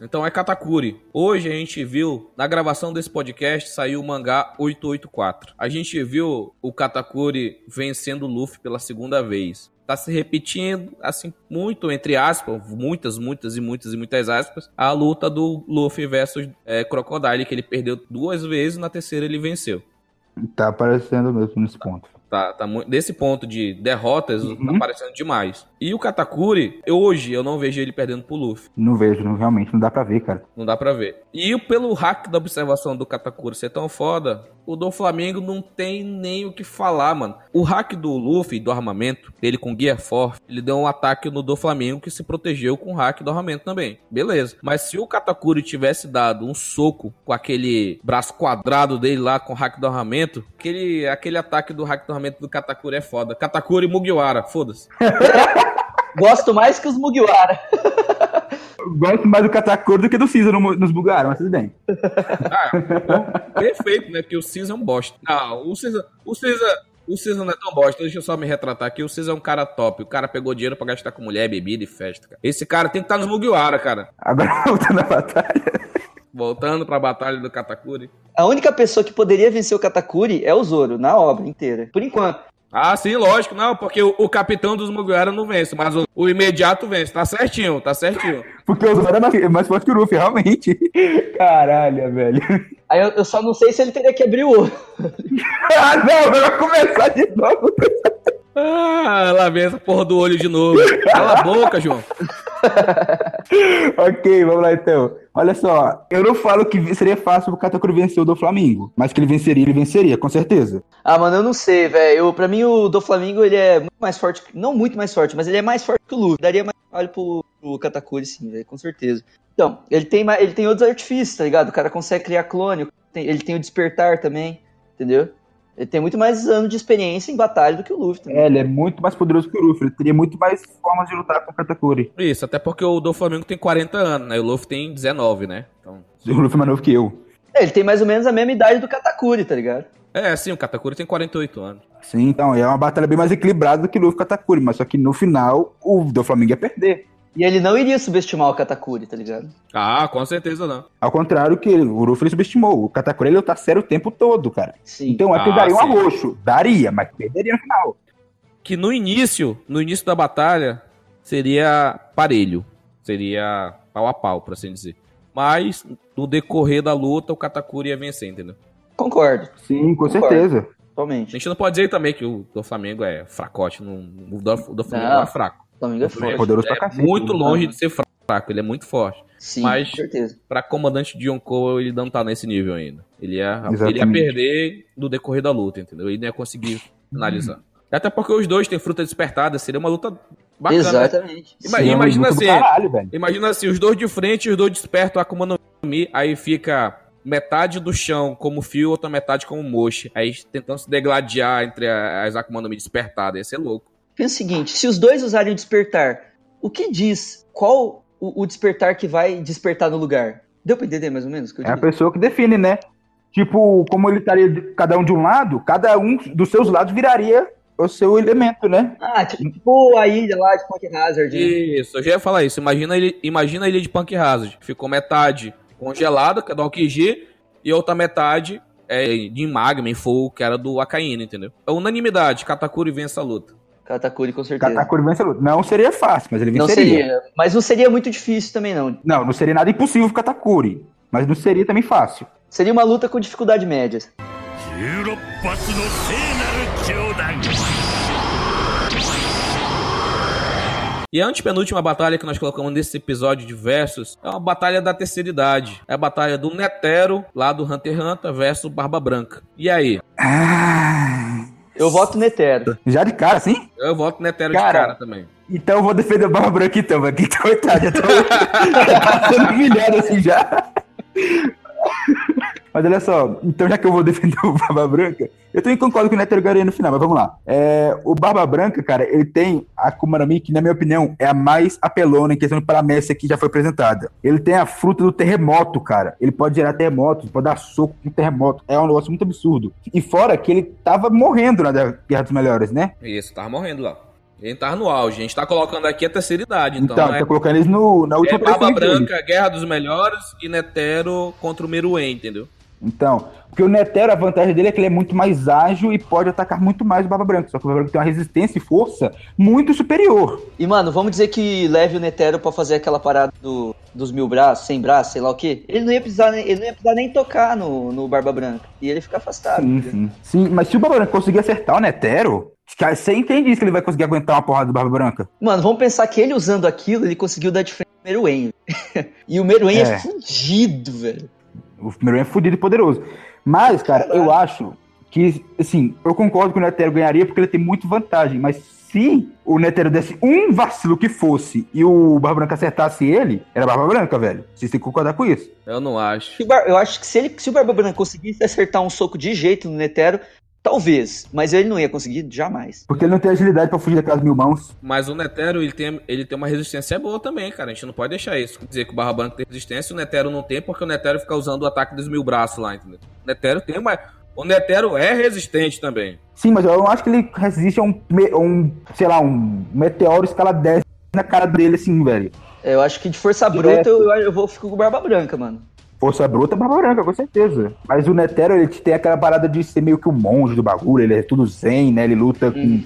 Então é Katakuri. Hoje a gente viu, na gravação desse podcast, saiu o mangá 884. A gente viu o Katakuri vencendo o Luffy pela segunda vez. Tá se repetindo, assim, muito, entre aspas, muitas, muitas e muitas e muitas aspas, a luta do Luffy versus é, Crocodile, que ele perdeu duas vezes, na terceira ele venceu. Tá aparecendo mesmo nesse ponto. Tá, tá mu- desse ponto de derrotas, Uhum. tá aparecendo demais. E o Katakuri, eu- hoje eu não vejo ele perdendo pro Luffy. Não vejo, não, realmente, não dá pra ver, cara. Não dá pra ver. E pelo hack da observação do Katakuri ser tão foda, o do Flamengo não tem nem o que falar, mano. O hack do Luffy, do armamento, ele com Gear Force, ele deu um ataque no do Flamengo que se protegeu com o hack do armamento também. Beleza. Mas se o Katakuri tivesse dado um soco com aquele braço quadrado dele lá com o hack do armamento, aquele, aquele ataque do hack do armamento do Katakuri é foda. Katakuri Mugiwara, foda-se. Gosto mais que os Mugiwara. Gosto mais do Katakuri do que do Caesar no- nos bugaram, mas tudo bem. Ah, bom, perfeito, né? Porque o Caesar é um bosta. Não, o Caesar, o Caesar, o Caesar não é tão bosta. Deixa eu só me retratar aqui. O Caesar é um cara top. O cara pegou dinheiro pra gastar com mulher, bebida e festa, cara. Esse cara tem que estar nos Mugiwara, cara. Agora voltando à batalha. Voltando pra batalha do Katakuri. A única pessoa que poderia vencer o Katakuri é o Zoro, na obra inteira. Por enquanto. Ah, sim, lógico, não, porque o, o capitão dos Mugiwara não vence, mas o, o imediato vence, tá certinho, tá certinho. Porque o Zoro é mais, é mais forte que o Luffy, realmente. Caralho, velho. Aí eu, eu só não sei se ele teria que abrir o olho. ah, não, vai começar de novo. Ah, lá vem essa porra do olho de novo. Cala a boca, João. ok, vamos lá então. Olha só, eu não falo que seria fácil o Katakuri vencer o do Flamengo, mas que ele venceria, ele venceria, com certeza. Ah, mano, eu não sei, velho. Pra mim, o do Flamengo, ele é muito mais forte. Não muito mais forte, mas ele é mais forte que o Luffy. Daria mais trabalho pro, pro Katakuri, sim, velho, com certeza. Então, ele tem, ele tem outros artifícios, tá ligado? O cara consegue criar clone, ele tem o despertar também, entendeu? Ele tem muito mais anos de experiência em batalha do que o Luffy. Também. É, ele é muito mais poderoso que o Luffy. Ele teria muito mais formas de lutar com o Katakuri. Isso, até porque o do Flamengo tem 40 anos, né? O Luffy tem 19, né? Então... O Luffy é mais novo que eu. É, ele tem mais ou menos a mesma idade do Katakuri, tá ligado? É, sim, o Katakuri tem 48 anos. Sim, então, é uma batalha bem mais equilibrada do que o Luffy e o Katakuri, mas só que no final, o do Flamengo ia perder. E ele não iria subestimar o Katakuri, tá ligado? Ah, com certeza não. Ao contrário que o Luffy ele subestimou. O Katakuri ele tá sério o tempo todo, cara. Sim. Então é que Ah, daria um arroxo. Daria, mas perderia no final. Que no início, no início da batalha, seria parelho. Seria pau a pau, por assim dizer. Mas, no decorrer da luta, o Katakuri ia vencer, entendeu? Concordo, Sim, com Concordo. certeza. A totalmente. gente não pode dizer também que o do Flamengo é fracote. Não, o do, Flamengo não é fraco. O Flamengo é É forte. poderoso pra É cacete. muito né? longe de ser fraco, ele é muito forte. Sim, Mas- com certeza. Pra comandante de Yonkou, ele não tá nesse nível ainda. Ele ia, ele ia perder no decorrer da luta, entendeu? Ele não ia conseguir finalizar. Até porque os dois têm fruta despertada, seria uma luta bacana. né? Exatamente. Ima- Sim, é imagina assim, Caralho. Imagina assim, os dois de frente e os dois despertam a Akuma no Mi, aí fica metade do chão como fio, outra metade como moche. Aí tentando se degladiar entre as Akuma no Mi despertadas, ia ser louco. Pensa o seguinte, se os dois usarem o despertar, o que diz qual o, o despertar que vai despertar no lugar? Deu pra entender mais ou menos o que eu É a pessoa que define, né? Tipo, como ele estaria cada um de um lado, cada um dos seus lados viraria o seu elemento, né? Ah, tipo, tipo a ilha lá de Punk Hazard. né? Isso, eu já ia falar isso. Imagina, ele, imagina a ilha de Punk Hazard. Ficou metade congelada, que é do Aokiji, e outra metade é de magma, em fogo, que era do Akainu, entendeu? É unanimidade, Katakuri vence a luta. Katakuri com certeza. Katakuri venceu Não seria fácil, mas ele venceria. Não seria, mas não seria muito difícil também, não. Não, não seria nada impossível pro Katakuri, mas não seria também fácil. Seria uma luta com dificuldade média. E a antepenúltima batalha que nós colocamos nesse episódio de versus é uma batalha da terceira idade. É a batalha do Netero, lá do Hunter x Hunter, versus Barba Branca. E aí? Ah... Eu voto Netero. já de cara, sim? Eu voto Netero Cara. de cara também. Então eu vou defender o Barba Branca então, velho. Que coitado, já tô, já tá sendo humilhado assim já. Mas olha só, então já que eu vou defender o Barba Branca, eu também concordo que o Netero ganharia no final, mas vamos lá. É, o Barba Branca, cara, ele tem a Akuma no Mi, que na minha opinião é a mais apelona em questão de paramécia que já foi apresentada. Ele tem a fruta do terremoto, cara. Ele pode gerar terremoto, pode dar soco com terremoto. É um negócio muito absurdo. E fora que ele tava morrendo na Guerra dos Melhores, né? Isso, tava morrendo lá. Ele tava no auge. A gente tá colocando aqui a terceira idade. Então, Então, é, tá colocando eles no, na é última Barba posição dele. Branca, Guerra dos Melhores e Netero contra o Meruem, entendeu? Então, porque o Netero, a vantagem dele é que ele é muito mais ágil e pode atacar muito mais o Barba Branca. Só que o Barba Branca tem uma resistência e força muito superior. E, mano, vamos dizer que leve o Netero pra fazer aquela parada do- dos mil braços, sem braços, sei lá o quê. Ele não ia precisar, ele não ia precisar nem tocar no, no Barba Branca. E ele fica afastado. Sim, sim. Sim, mas se o Barba Branca conseguir acertar o Netero, você entende isso que ele vai conseguir aguentar uma porrada do Barba Branca? Mano, vamos pensar que ele usando aquilo, ele conseguiu dar de frente pro Meruem. e o Meruem é, É. fudido, velho. O primeiro é fudido e poderoso. Mas, cara, eu acho que, assim, eu concordo que o Netero ganharia porque ele tem muita vantagem. Mas se o Netero desse um vacilo que fosse e o Barba Branca acertasse ele, era Barba Branca, velho. Vocês têm que concordar com isso. Eu não acho. Eu acho que se, ele, se o Barba Branca conseguisse acertar um soco de jeito no Netero, talvez. Mas ele não ia conseguir jamais. Porque ele não tem agilidade pra fugir daquelas mil mãos. Mas o Netero, ele tem, ele tem uma resistência boa também, cara. A gente não pode deixar isso. Dizer que o Barra Branca tem resistência e o Netero não tem, porque o Netero fica usando o ataque dos mil braços lá, entendeu? O Netero tem uma... O Netero é resistente também. Sim, mas eu não acho que ele resiste a um, um sei lá, um meteoro escala 10 na cara dele, assim, velho. Eu acho que de força Direto. bruta eu, eu vou ficar com o Barba Branca, mano. Força bruta, barba branca, com certeza. Mas o Netero, ele tem aquela parada de ser meio que o monge do bagulho, ele é tudo zen, né? Ele luta com.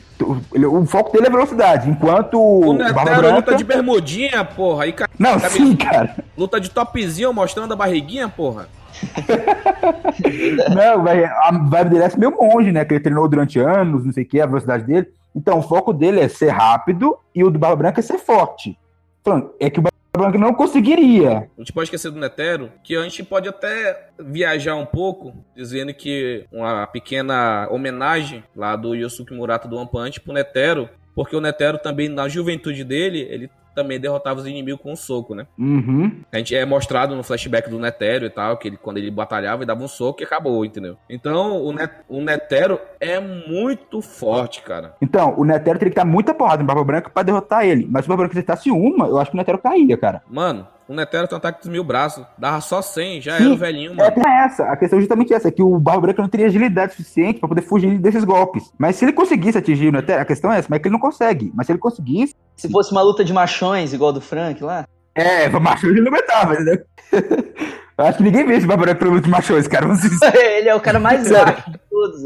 ele- o foco dele é velocidade, enquanto O o Barba Netero Branca. luta de bermudinha, porra. Ca- Não, cabe- sim, cara. Luta de topzinho mostrando a barriguinha, porra. Não, vai, a vibe dele é meio monge, né? Que ele treinou durante anos, não sei o que, a velocidade dele. Então, o foco dele é ser rápido e o do Barba Branca é ser forte. Falando, é que o Barba Branca não conseguiria. A gente pode esquecer do Netero, que a gente pode até viajar um pouco, dizendo que uma pequena homenagem lá do Yosuke Murata do One Punch pro Netero, porque o Netero também, na juventude dele, ele também derrotava os inimigos com um soco, né? Uhum. A gente é mostrado no flashback do Netero e tal, que ele, quando ele batalhava, ele dava um soco e acabou, entendeu? Então, o, Net, o Netero é muito forte, cara. Então, o Netero teria que dar muita porrada no Barba Branca pra derrotar ele. Mas se o Barba Branca acertasse uma, eu acho que o Netero caía, cara. Mano, o Netero tem um ataque dos mil braços. Dava só 100, já Sim, era o velhinho, É, mano. tem essa. A questão é justamente essa, é que o Barba Branca não teria agilidade suficiente pra poder fugir desses golpes. Mas se ele conseguisse atingir o Netero, a questão é essa, mas é que ele não consegue. Mas se ele conseguisse, Se fosse uma luta de machões, igual do Frank lá. é, machões ele não metava, entendeu? Eu acho que ninguém vê esse Barba Branca pelo de machões, cara. Vamos ser Ele é o cara mais baixo de todos.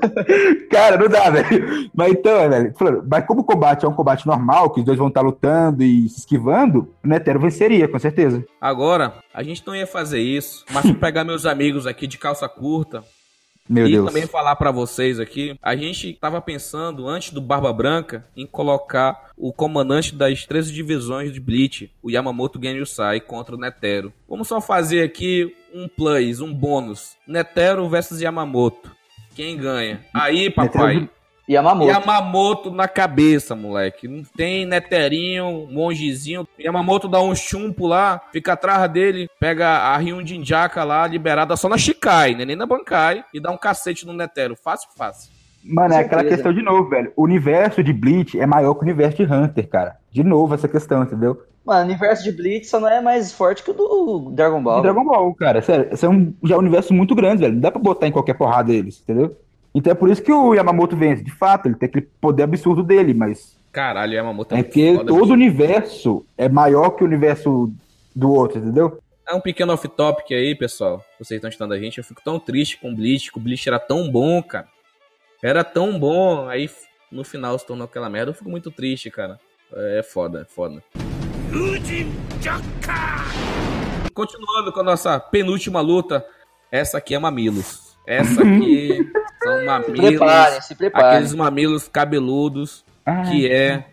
Velho. Cara, não dá, velho. Mas então, velho, falando, mas como o combate é um combate normal, que os dois vão estar lutando e se esquivando, o Netero venceria, com certeza. Agora, a gente não ia fazer isso, mas vou pegar meus amigos aqui de calça curta Meu e Deus. também falar pra vocês aqui. A gente tava pensando, antes do Barba Branca, em colocar o comandante das 13 divisões de Bleach, o Yamamoto Genryusai, contra o Netero. Vamos só fazer aqui um plus, um bônus. Netero versus Yamamoto. Quem ganha? Aí, papai. Yamamoto. Yamamoto na cabeça, moleque. Não tem neterinho, mongezinho. Yamamoto dá um chumpo lá, fica atrás dele, pega a Hyundai Jaka lá, liberada só na Shikai, né? Nem na Bankai, e dá um cacete no Netero. Fácil, fácil. Mano, é aquela questão de novo, velho. O universo de Bleach é maior que o universo de Hunter, cara. De novo essa questão, entendeu? Mano, o universo de Bleach só não é mais forte que o do Dragon Ball. De Dragon Ball, cara. Sério, esse é um, já é um universo muito grande, velho. Não dá pra botar em qualquer porrada eles, entendeu? Então é por isso que o Yamamoto vence. De fato, ele tem aquele poder absurdo dele, mas Caralho, Yamamoto é é que foda, todo o universo é maior que o universo do outro, entendeu? É um pequeno off-topic aí, pessoal. Vocês estão estudando a gente. Eu fico tão triste com o Bleach, que o Bleach era tão bom, cara. Era tão bom. Aí no final se tornou aquela merda. Eu fico muito triste, cara. É foda, é foda. Continuando com a nossa penúltima luta, essa aqui é mamilos. Essa aqui são mamilos. Se. Aqueles mamilos cabeludos que é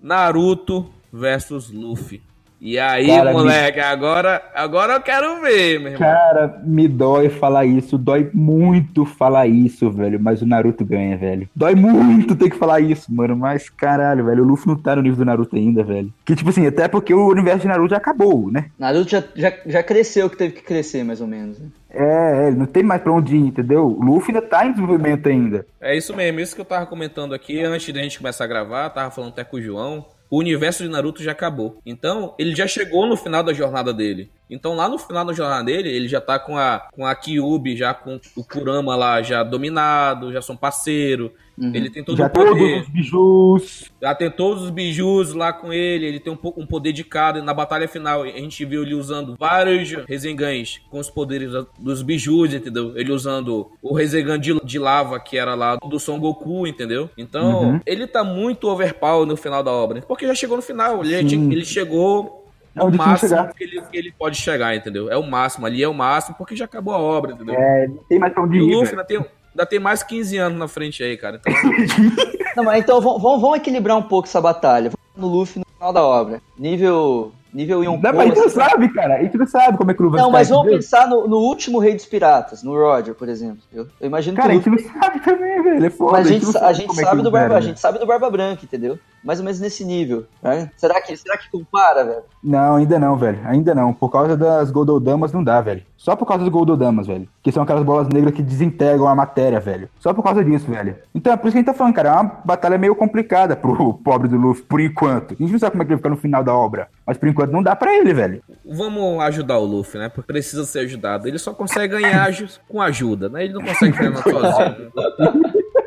Naruto versus Luffy. E aí, Cara, moleque, agora, agora eu quero ver, meu irmão. Cara, me dói falar isso, dói muito falar isso, velho, mas o Naruto ganha, velho. Dói muito ter que falar isso, mano, mas caralho, velho, o Luffy não tá no nível do Naruto ainda, velho. Que tipo assim, até porque o universo de Naruto já acabou, né? Naruto já, já, já cresceu o que teve que crescer, mais ou menos. né? É, é, ele não tem mais pra onde ir, entendeu? O Luffy ainda tá em desenvolvimento ainda. É isso mesmo, isso que eu tava comentando aqui antes da gente começar a gravar, tava falando até com o João. O universo de Naruto já acabou. Então, ele já chegou no final da jornada dele. Então, lá no final da jornada dele, ele já tá com a, com a Kyubi, já com o Kurama lá já dominado, já são parceiro. Uhum. Ele tem todo já o poder. todos os bijus. Já tem todos os bijus lá com ele, ele tem um, po- um poder de cada. Na batalha final, a gente viu ele usando vários Resengans com os poderes dos bijus, entendeu? Ele usando o Resengan de, de lava, que era lá do Son Goku, entendeu? Então, Uhum. ele tá muito overpower no final da obra. Porque já chegou no final, ele, ele chegou É que máximo que ele, que ele pode chegar, entendeu? É o máximo, ali é o máximo, porque já acabou a obra, entendeu? É, não tem mais pra onde o ir, Luffy ainda tem, ainda tem mais 15 anos na frente aí, cara. Então, Não, mas então vamos, equilibrar um pouco essa batalha. No Luffy no final da obra. Nível. Nível Yonkou. Não, mas a gente não assim. sabe, cara. A gente não sabe como é que o Luffy Não, mas vamos entendeu? pensar no, no último rei dos piratas, no Roger, por exemplo. Eu, eu imagino Cara, a que o gente Luffy. não sabe também, velho. É foda. Mas a gente, a gente é sabe ele do Barba, era, a gente sabe do Barba Branca, entendeu? Mais ou menos nesse nível. né? Será que será que compara, velho? Não, ainda não, velho. Ainda não. Por causa das Goldodamas não dá, velho. Só por causa das Goldodamas, velho. Que são aquelas bolas negras que desintegram a matéria, velho. Só por causa disso, velho. Então é por isso que a gente tá falando, cara. É uma batalha meio complicada pro pobre do Luffy, por enquanto. A gente não sabe como é que ele vai ficar no final da obra. Mas por enquanto não dá pra ele, velho. Vamos ajudar o Luffy, né? Porque precisa ser ajudado. Ele só consegue ganhar com ajuda, né? Ele não consegue treinar sozinho.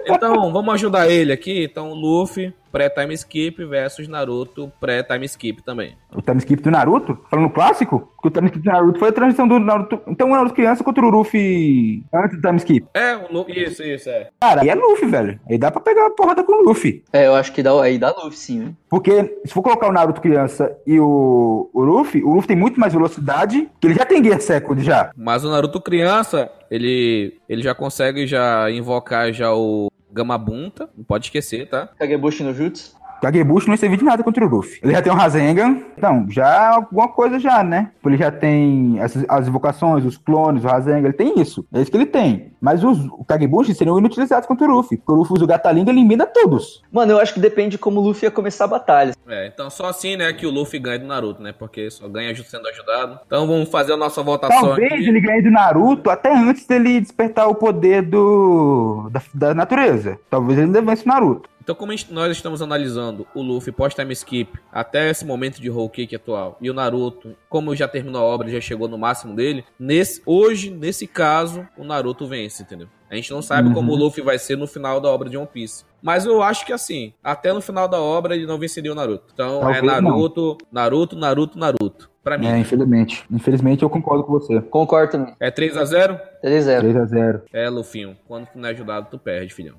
Então, vamos ajudar ele aqui. Então, o Luffy pré-time skip versus Naruto pré-time skip também. O time skip do Naruto? Falando clássico? Porque o time skip do Naruto foi a transição do Naruto. Então o Naruto criança contra o Luffy antes do time skip. É, o Lu- isso, isso, é. Cara, aí é Luffy, velho. Aí dá pra pegar a porrada com o Luffy. É, eu acho que dá, aí dá Luffy sim, né? Porque se for colocar o Naruto criança e o, o Luffy, o Luffy tem muito mais velocidade, que ele já tem Gear Second já. Mas o Naruto criança, ele, ele já consegue já invocar já o Gamabunta, não pode esquecer, tá? Kagebushi no Jutsu. Kagebushi não serviu de nada contra o Luffy. Ele já tem o Rasengan. Então, já alguma coisa já, né? Ele já tem as, as invocações, os clones, o Rasengan. Ele tem isso. É isso que ele tem. Mas os o Kagebushi seriam inutilizados contra o Luffy. Porque o Luffy usa o Gatalinga e elimina todos. Mano, eu acho que depende de como o Luffy ia começar a batalha. É, então só assim, né, que o Luffy ganha do Naruto, né? Porque só ganha sendo ajudado. Então vamos fazer a nossa votação Talvez aqui. ele ganhe do Naruto até antes dele despertar o poder do da, da natureza. Talvez ele ainda vence o Naruto. Então, como gente- nós estamos analisando o Luffy pós-time skip até esse momento de Whole Cake atual e o Naruto, como já terminou a obra, já chegou no máximo dele, nesse, hoje, nesse caso, o Naruto vence, entendeu? A gente não sabe Uhum. como o Luffy vai ser no final da obra de One Piece. Mas eu acho que assim, até no final da obra ele não venceria o Naruto. Então é Talvez não. Naruto, Naruto, Naruto, Naruto. Pra mim. É, infelizmente. Infelizmente eu concordo com você. Concordo também. É 3 a 0 3x0. 3x0. É, Lufinho. Quando tu não é ajudado, tu perde, filhão.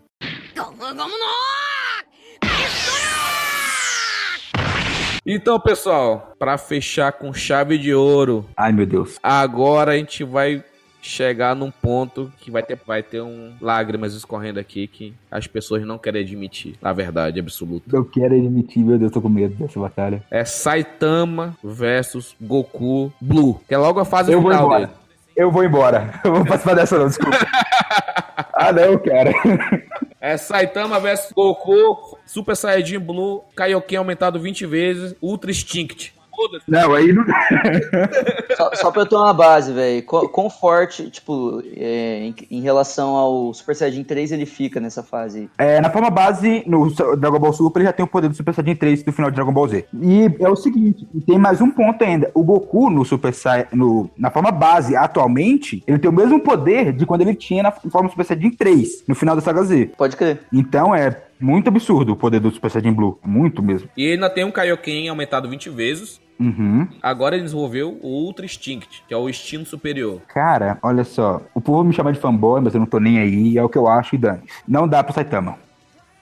Então, pessoal, pra fechar com chave de ouro, Ai, meu Deus. agora a gente vai chegar num ponto que vai ter, vai ter um lágrimas escorrendo aqui que as pessoas não querem admitir, a verdade absoluta. Eu quero admitir, meu Deus, tô com medo dessa batalha. É Saitama versus Goku Blue, que é logo a fase Eu vou final embora. dele. Eu vou embora. Eu vou participar dessa não, desculpa. ah, não, cara. É Saitama versus Goku, Super Saiyajin Blue, Kaioken aumentado 20 vezes, Ultra Instinct. Foda-se. Não, aí não. Só, só pra eu ter uma base, velho. Quão forte, tipo, é, em, em relação ao Super Saiyajin 3 ele fica nessa fase? É, na forma base, no Dragon Ball Super, ele já tem o poder do Super Saiyajin 3 do final de Dragon Ball Z. E é o seguinte, tem mais um ponto ainda. O Goku no Super Sai, no, na forma base, atualmente, ele tem o mesmo poder de quando ele tinha na forma Super Saiyajin 3, no final da saga Z. Pode crer. Então é muito absurdo o poder do Super Saiyajin Blue. Muito mesmo. E ele ainda tem um Kaioken aumentado 20 vezes. Uhum. Agora ele desenvolveu o Ultra Instinct, que é o instinto superior. Cara, olha só. O povo me chama de fanboy, mas eu não tô nem aí. É o que eu acho e dane. Não dá pro Saitama.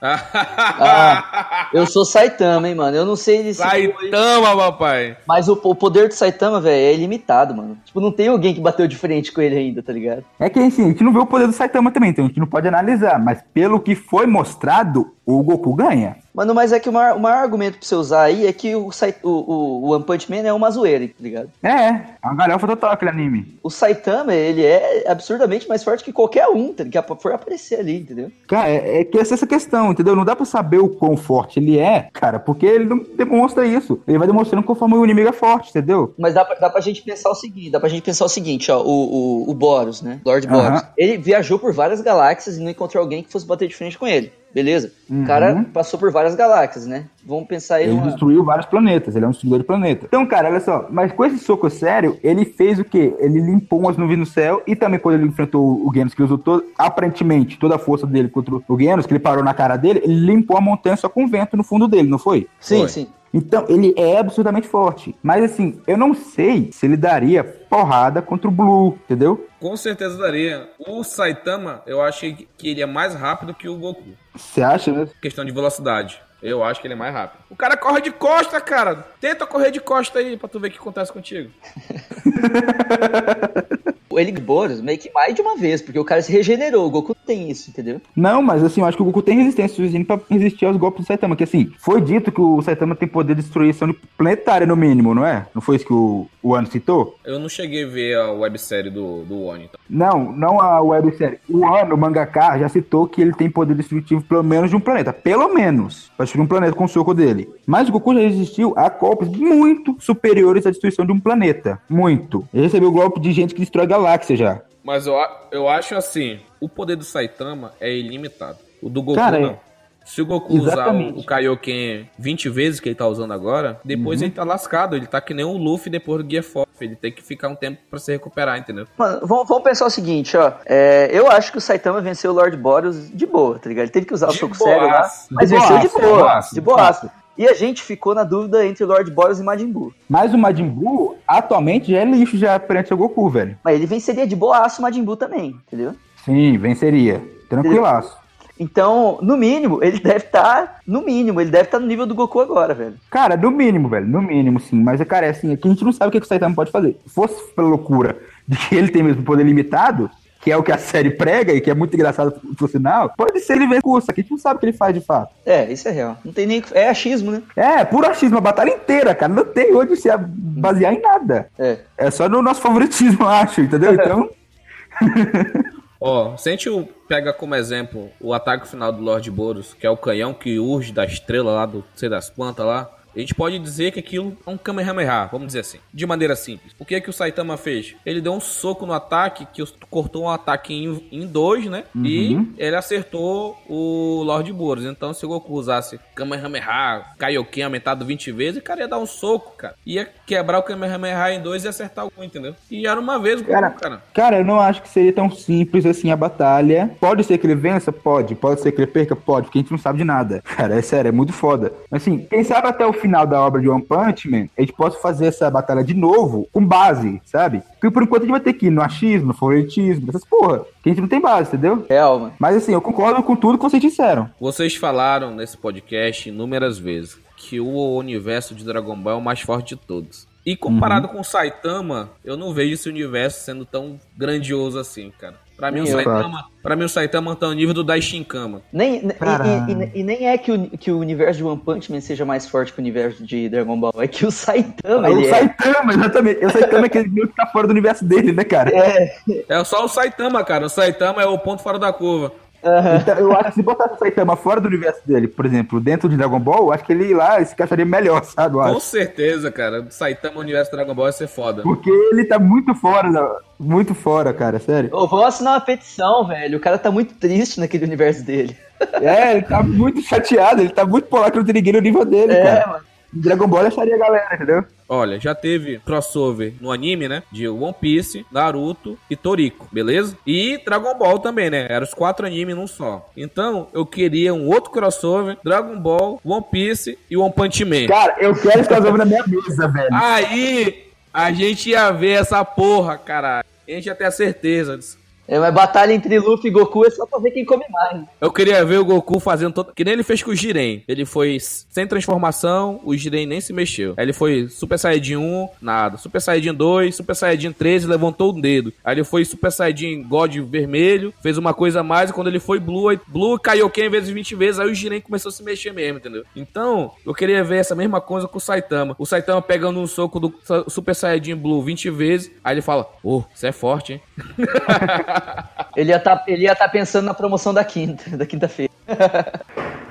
Ah, eu sou Saitama, hein, mano. Eu não sei se. Saitama, papai! Mas o, o poder do Saitama, velho, é ilimitado, mano. Tipo, não tem alguém que bateu de frente com ele ainda, tá ligado? É que assim, a gente não vê o poder do Saitama também, então a gente não pode analisar. Mas pelo que foi mostrado, o Goku ganha. Mano, mas é que o maior, o maior argumento pra você usar aí é que o, o, o, o One Punch Man é uma zoeira, tá ligado? É, é uma galhofa total aquele anime. O Saitama, ele é absurdamente mais forte que qualquer um, tá ligado? For aparecer ali, entendeu? Cara, é, é que essa é essa questão, entendeu? Não dá pra saber o quão forte ele é, cara, porque ele não demonstra isso. Ele vai demonstrando conforme o inimigo é forte, entendeu? Mas dá pra, dá pra gente pensar o seguinte, dá pra gente pensar o seguinte, ó, o, o, o Boros, né? Lord. Boros. Ele viajou por várias galáxias e não encontrou alguém que fosse bater de frente com ele. Beleza? Uhum. O cara passou por várias galáxias, né? Vamos pensar aí Ele numa... destruiu vários planetas, ele é um destruidor de planeta. Então, cara, olha só, mas com esse soco sério, ele fez o quê? Ele limpou umas nuvens no céu e também quando ele enfrentou o Genos, que ele usou todo, aparentemente toda a força dele contra o Genos, que ele parou na cara dele, ele limpou a montanha só com vento no fundo dele, não foi? Sim, Foi. sim. Então, ele é absurdamente forte. Mas assim, eu não sei se ele daria porrada contra o Blue, entendeu? Com certeza daria. O Saitama, eu achei que ele é mais rápido que o Goku. Você acha, né? Questão de velocidade. Eu acho que ele é mais rápido. O cara corre de costa, cara. Tenta correr de costa aí pra tu ver o que acontece contigo. Ele Boros meio que mais de uma vez, porque o cara se regenerou. O Goku tem isso, entendeu? Não, mas assim, eu acho que o Goku tem resistência suficiente pra resistir aos golpes do Saitama. Que assim, foi dito que o Saitama tem poder de destruição planetária, no mínimo, não é? Não foi isso que o, o Ano citou? Eu não cheguei a ver a websérie do, do Oni. Então. Não, não a websérie. O Ano, o mangaka, já citou que ele tem poder destrutivo pelo menos de um planeta. Pelo menos. Pra destruir um planeta com o soco dele. Mas o Goku já resistiu a golpes muito superiores à destruição de um planeta. Muito. Ele recebeu golpe de gente que destrói galáxia já. Mas eu, eu acho assim, o poder do Saitama é ilimitado. O do Goku Cara, não. Se o Goku usar Exatamente. o, o Kaioken 20 vezes que ele tá usando agora, depois ele tá lascado. Ele tá que nem o Luffy depois do Gear Force. Ele tem que ficar um tempo pra se recuperar, entendeu? Mano, vamos, vamos pensar o seguinte, ó. É, eu acho que o Saitama venceu o Lord Boros de boa, tá ligado? Ele teve que usar o De soco sério lá, mas De venceu de boaço, boa, boaço, de boaço. E a gente ficou na dúvida entre Lord Boros e Majin Buu. Mas o Majin Buu, atualmente, já é lixo já perante o Goku, velho. Mas ele venceria de boaço o Majin Buu também, entendeu? Sim, venceria. Tranquilaço. Então, no mínimo, ele deve estar, no mínimo, ele deve estar no nível do Goku agora, velho. Cara, no mínimo, velho. No mínimo, sim. Mas, cara, é assim, aqui a gente não sabe o que, que o Saitama pode fazer. Se fosse pela loucura de que ele tem mesmo poder limitado, que é o que a série prega e que é muito engraçado por sinal, pode ser ele ver curso, que a gente não sabe o que ele faz de fato. É, isso é real. Não tem nem. É achismo, né? É, puro achismo, a batalha inteira, cara. Não tem onde se basear em nada. É. É só no nosso favoritismo, eu acho, entendeu? Então, Ó, se a gente pega como exemplo o ataque final do Lord Boros, que é o canhão que urge da estrela lá do sei das quantas lá, a gente pode dizer que aquilo é um Kamehameha, vamos dizer assim, de maneira simples. O que é que o Saitama fez? Ele deu um soco no ataque que cortou um ataque em, em dois, né? E ele acertou o Lord Boros. Então, se o Goku usasse Kamehameha, Kaioken aumentado 20 vezes, o cara ia dar um soco, cara. Ia quebrar o Kamehameha em dois e acertar um, entendeu? E era uma vez o Goku, Cara, cara. cara, eu não acho que seria tão simples assim a batalha. Pode ser que ele vença? Pode. Pode ser que ele perca? Pode, porque a gente não sabe de nada. Cara, é sério, é muito foda. Mas assim, quem sabe até o final da obra de One Punch Man, a gente possa fazer essa batalha de novo com base, sabe? Porque por enquanto a gente vai ter que ir no achismo, no favoritismo, essas porra. Que a gente não tem base, entendeu? Real, mano. Mas assim, eu concordo com tudo que vocês disseram. Vocês falaram nesse podcast inúmeras vezes que o universo de Dragon Ball é o mais forte de todos. E comparado com o Saitama, eu não vejo esse universo sendo tão grandioso assim, cara. Pra mim, o. Saitama, pra mim, o Saitama tá no nível do Daishinkama. Nem, e- e, e- e nem é que o, que o universo de One Punch Man seja mais forte que o universo de Dragon Ball, é que o Saitama, o ele é. Saitama, exatamente. O Saitama é aquele que tá fora do universo dele, né, cara? É, É só o Saitama, cara. O Saitama é o ponto fora da curva. Então, eu acho que se botasse o Saitama fora do universo dele, por exemplo, dentro de Dragon Ball, eu acho que ele lá se encaixaria melhor, sabe? Eu Com acho. certeza, cara. Saitama no universo do Dragon Ball ia ser foda. Porque ele tá muito fora, muito fora, cara, sério. Ô, vamos assinar uma petição, velho. O cara tá muito triste naquele universo dele. É, ele tá muito chateado, ele tá muito polar que não tem ninguém no nível dele, É, cara. mano. Dragon Ball ele acharia a galera, entendeu? Olha, já teve crossover no anime, né? De One Piece, Naruto e Toriko, beleza? E Dragon Ball também, né? Eram os quatro animes num só. Então, eu queria um outro crossover: Dragon Ball, One Piece e One Punch Man. Cara, eu quero esse crossover na minha mesa, velho. Aí, a gente ia ver essa porra, caralho. A gente ia ter a certeza disso. É, mas batalha entre Luffy e Goku é só pra ver quem come mais. Eu queria ver o Goku fazendo todo. Que nem ele fez com o Jiren. Ele foi sem transformação, o Jiren nem se mexeu. Aí ele foi Super Saiyajin 1, nada. Super Saiyajin 2, Super Saiyajin 3, levantou um dedo. Aí ele foi Super Saiyajin God vermelho, fez uma coisa a mais. E quando ele foi Blue, aí Blue caiu quem vezes 20 vezes. Aí o Jiren começou a se mexer mesmo, entendeu? Então, eu queria ver essa mesma coisa com o Saitama. O Saitama pegando um soco do Super Saiyajin Blue 20 vezes. Aí ele fala: Ô, você é forte, hein? Ele ia tá, ia tá pensando na promoção da quinta, da quinta-feira.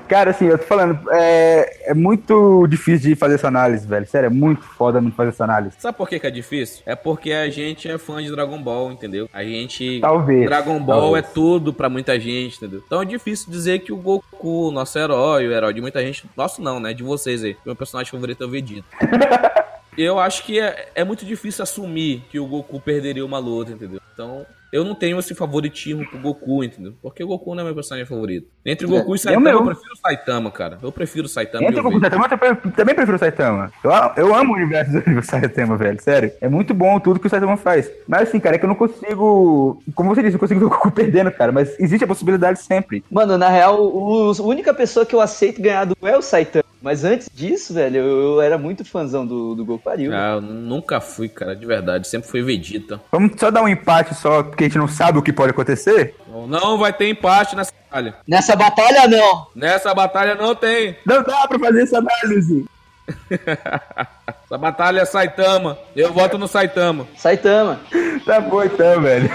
Cara, assim, eu tô falando, é, é muito difícil de fazer essa análise, velho. Sério, é muito foda de fazer essa análise. Sabe por que, que é difícil? É porque a gente é fã de Dragon Ball, entendeu? A gente. Talvez. Dragon Ball talvez. é tudo pra muita gente, entendeu? Então é difícil dizer que o Goku, nosso herói, o herói de muita gente. Nosso não, né? De vocês aí. Meu personagem favorito é o Vegeta. Eu acho que é, é muito difícil assumir que o Goku perderia uma luta, entendeu? Então, eu não tenho esse favoritismo pro Goku, entendeu? Porque o Goku não é meu personagem favorito. Entre o Goku e o Saitama, meu. eu prefiro o Saitama, cara. Eu prefiro o Saitama. Entre o Goku e. Saitama, eu também- também prefiro o Saitama. Eu, eu amo o universo do Saitama, velho. Sério. É muito bom tudo que o Saitama faz. Mas assim, cara, é que eu não consigo. Como você disse, eu consigo ver o Goku perdendo, cara. Mas existe a possibilidade sempre. Mano, na real, o, a única pessoa que eu aceito ganhar do é o Saitama. Mas antes disso, velho, eu, eu era muito fãzão do, do Pariu. Ah, eu nunca fui, cara, de verdade. Sempre fui Vegeta. Vamos só dar um empate só, porque a gente não sabe o que pode acontecer? Não vai ter empate nessa batalha. Nessa batalha, não. Nessa batalha não tem. Não dá pra fazer essa análise. Essa batalha é Saitama. Eu voto no Saitama. Saitama. Tá bom então, velho.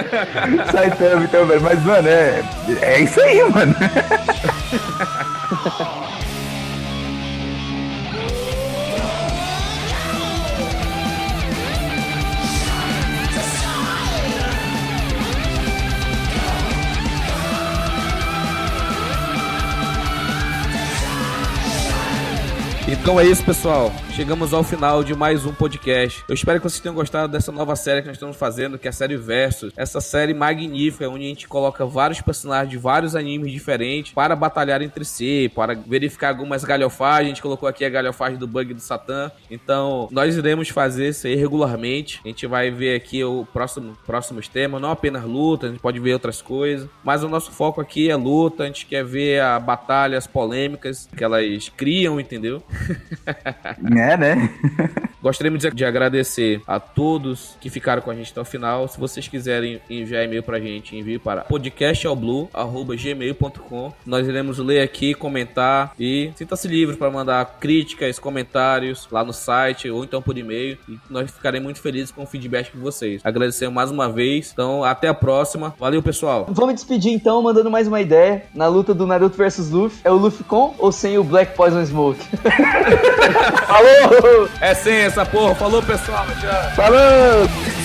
Saitama então, velho. Mas, mano, é. É isso aí, mano. Então é isso, pessoal. Chegamos ao final de mais um podcast. Eu espero que vocês tenham gostado dessa nova série que nós estamos fazendo, que é a série Versus. Essa série magnífica, onde a gente coloca vários personagens de vários animes diferentes para batalhar entre si, para verificar algumas galhofagens. A gente colocou aqui a galhofagem do bug do Satã. Então, nós iremos fazer isso aí regularmente. A gente vai ver aqui o próximo próximos temas, não apenas luta, a gente pode ver outras coisas. Mas o nosso foco aqui é luta, a gente quer ver a batalha, as polêmicas que elas criam, entendeu? É, né? Gostaríamos de- de agradecer a todos que ficaram com a gente até o final. Se vocês quiserem enviar e-mail pra gente, envie para podcastalblue.gmail.com. Nós iremos ler aqui, comentar e sinta-se livre para mandar críticas, comentários lá no site ou então por e-mail. E nós ficaremos muito felizes com o feedback de vocês. Agradecemos mais uma vez. Então, até a próxima. Valeu, pessoal. Vou me despedir então, mandando mais uma ideia. Na luta do Naruto versus Luffy, é o Luffy com ou sem o Black Poison Smoke? Falou! É sem essa porra. Falou, pessoal. Tchau. Falou!